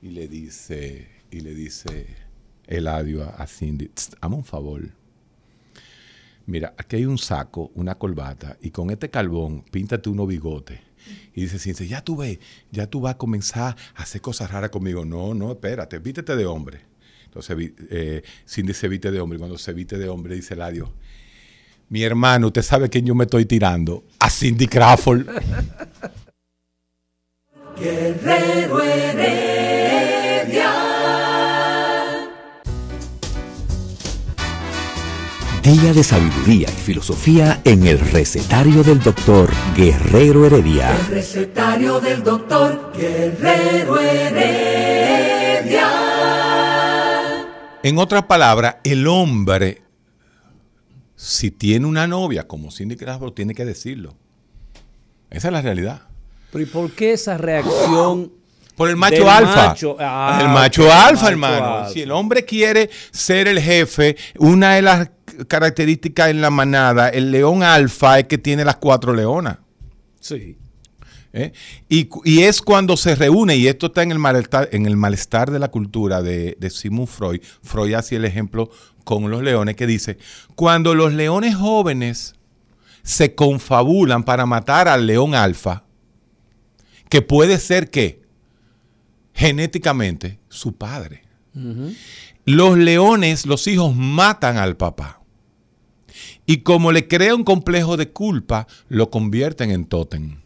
S4: y le dice, y le dice Eladio a, a Cindy, "Tss, hazme un favor. Mira, aquí hay un saco, una corbata, y con este carbón píntate unos bigotes. Y dice Cindy, ya tú ves, ya tú vas a comenzar a hacer cosas raras conmigo. No, no, espérate, vítete de hombre. Entonces eh, Cindy se viste de hombre. Cuando se viste de hombre, dice Eladio, mi hermano, usted sabe quién yo me estoy tirando. A Cindy Crawford.
S2: Guerrero.
S1: Día de sabiduría y filosofía en el recetario del doctor Guerrero Heredia.
S2: El recetario del doctor Guerrero Heredia.
S4: En otras palabras, el hombre, si tiene una novia, como Cindy Crawford, tiene que decirlo. Esa es la realidad.
S3: Pero ¿y por qué esa reacción?
S4: Por el macho alfa.
S3: macho? Ah,
S4: el macho alfa,
S3: macho
S4: hermano.
S3: alfa.
S4: Si el hombre quiere ser el jefe, una de las características en la manada, el león alfa es que tiene las cuatro leonas.
S3: Sí.
S4: ¿eh? Y, y es cuando se reúne, y esto está en el malestar, en el malestar de la cultura de, de Sigmund Freud. Freud hacía el ejemplo con los leones, que dice, cuando los leones jóvenes se confabulan para matar al león alfa, que puede ser que genéticamente su padre. Los leones, los hijos, matan al papá. Y como le crea un complejo de culpa, lo convierten en tótem.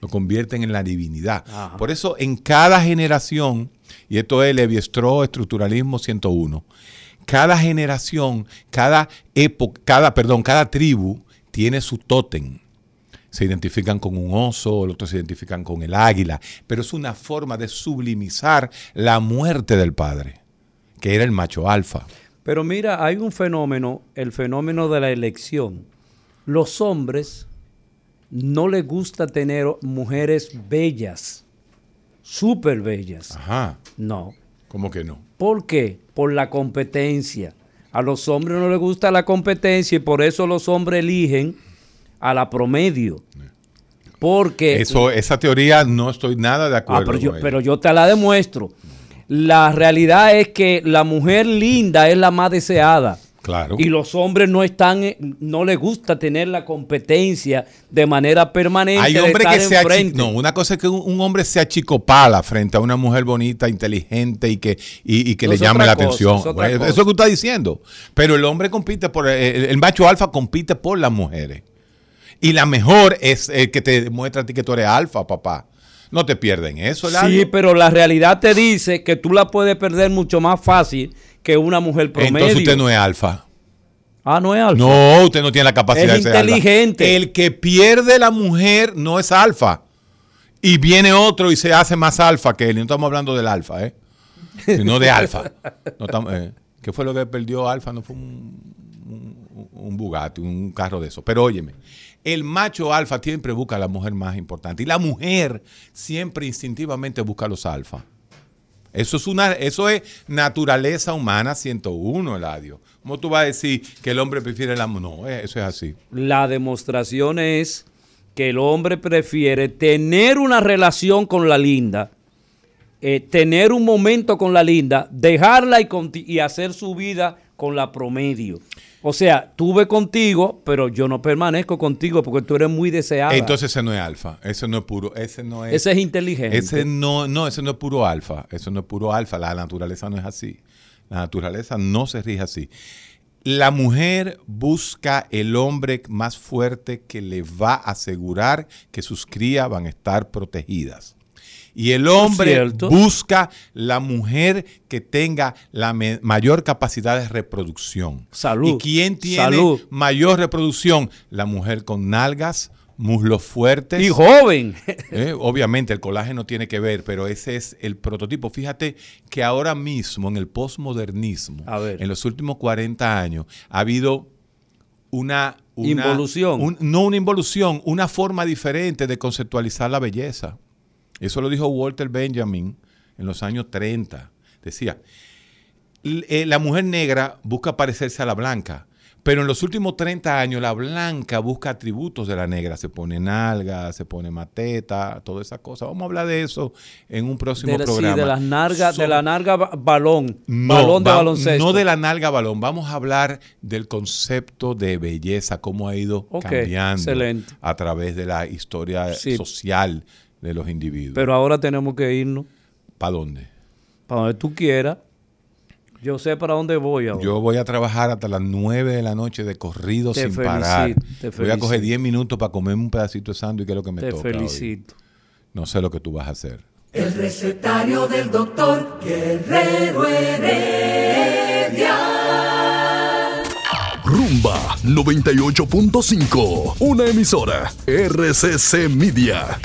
S4: Lo convierten en la divinidad.
S3: Ajá.
S4: Por eso en cada generación, y esto es Levi-Strauss, Estructuralismo 101, cada generación, cada época, cada, perdón, cada tribu tiene su tótem. Se identifican con un oso, los otros se identifican con el águila, pero es una forma de sublimizar la muerte del padre, que era el macho alfa.
S3: Pero mira, hay un fenómeno, el fenómeno de la elección. Los hombres no les gusta tener mujeres bellas, súper bellas.
S4: Ajá.
S3: No.
S4: ¿Cómo que no?
S3: ¿Por qué? Por la competencia. A los hombres no les gusta la competencia y por eso los hombres eligen a la promedio. Porque
S4: Eso, esa teoría no estoy nada de
S3: Ah,
S4: acuerdo.
S3: pero, yo,
S4: con
S3: pero yo te la demuestro. La realidad es que la mujer linda es la más deseada.
S4: Claro.
S3: Y los hombres no están, eh, no les gusta tener la competencia de manera permanente.
S4: Hay hombres que se achi-. No, una cosa es que un, un hombre se achicopala frente a una mujer bonita, inteligente y que, y, y que
S3: No,
S4: le llame la
S3: cosa,
S4: atención.
S3: es
S4: Bueno. Eso es lo que usted está diciendo. Pero el hombre compite por. El, el macho alfa compite por las mujeres. Y la mejor es el que te demuestra a ti que tú eres alfa, papá. No te pierden eso,
S3: Sí, pero la realidad te dice que tú la puedes perder mucho más fácil que una mujer promedio.
S4: Entonces usted no es alfa.
S3: Ah, no es alfa.
S4: No, usted no tiene la capacidad
S3: Es
S4: de ser alfa.
S3: inteligente.
S4: El que pierde la mujer no es alfa. Y viene otro y se hace más alfa que él. Y no estamos hablando del alfa, ¿eh? Sino de alfa. No estamos- eh, ¿Qué fue lo que perdió alfa? No fue un, un, un Bugatti, un carro de eso. Pero óyeme, el macho alfa siempre busca a la mujer más importante. Y la mujer siempre instintivamente busca a los alfa. Eso es una, eso es naturaleza humana 101, Eladio. ¿Cómo tú vas a decir que el hombre prefiere la mujer? No, eh, eso es así.
S3: La demostración es que el hombre prefiere tener una relación con la linda, eh, tener un momento con la linda, dejarla y, hacer su vida con la promedio. O sea, tuve contigo, pero yo no permanezco contigo porque tú eres muy deseada.
S4: Entonces ese no es alfa, ese no es puro, ese no es.
S3: Ese es inteligente.
S4: Ese no, no, ese no es puro alfa, eso no es puro alfa, la naturaleza no es así. La naturaleza no se rige así. La mujer busca el hombre más fuerte que le va a asegurar que sus crías van a estar protegidas. Y el hombre busca la mujer que tenga la mayor capacidad de reproducción.
S3: Salud.
S4: ¿Y quién tiene
S3: Salud.
S4: mayor reproducción? La mujer con nalgas, muslos fuertes.
S3: y joven.
S4: Eh, obviamente el colágeno tiene que ver, pero ese es el prototipo. Fíjate que ahora mismo en el posmodernismo, en los últimos 40 años, ha habido una... una-
S3: Involución.
S4: un- no una involución, una forma diferente de conceptualizar la belleza. Eso lo dijo Walter Benjamin en los años 30. Decía, eh, la mujer negra busca parecerse a la blanca, pero en los últimos 30 años la blanca busca atributos de la negra. Se pone nalga, se pone mateta, todas esas cosas. Vamos a hablar de eso en un próximo
S3: De, la- sí,
S4: programa.
S3: de las de la narga ba- balón.
S4: no,
S3: balón de
S4: va-
S3: baloncesto.
S4: no de la nalga balón. Vamos a hablar del concepto de belleza, cómo ha ido cambiando
S3: excelente.
S4: a través de la historia
S3: Sí.
S4: social de los individuos.
S3: Pero ahora tenemos que irnos
S4: ¿Para dónde?
S3: para donde tú quieras. Yo sé para dónde voy ahora.
S4: Yo voy a trabajar hasta las 9 de la noche de corrido
S3: Te
S4: sin
S3: felicito,
S4: parar.
S3: te
S4: Voy a coger
S3: felicito.
S4: 10 minutos para comerme un pedacito de sándwich, que es lo que me
S3: Te
S4: toca. hoy.
S3: felicito.
S4: No sé lo que tú vas a hacer.
S2: El recetario del doctor Guerrero Heredia.
S9: 98.5. Una emisora RCC Media.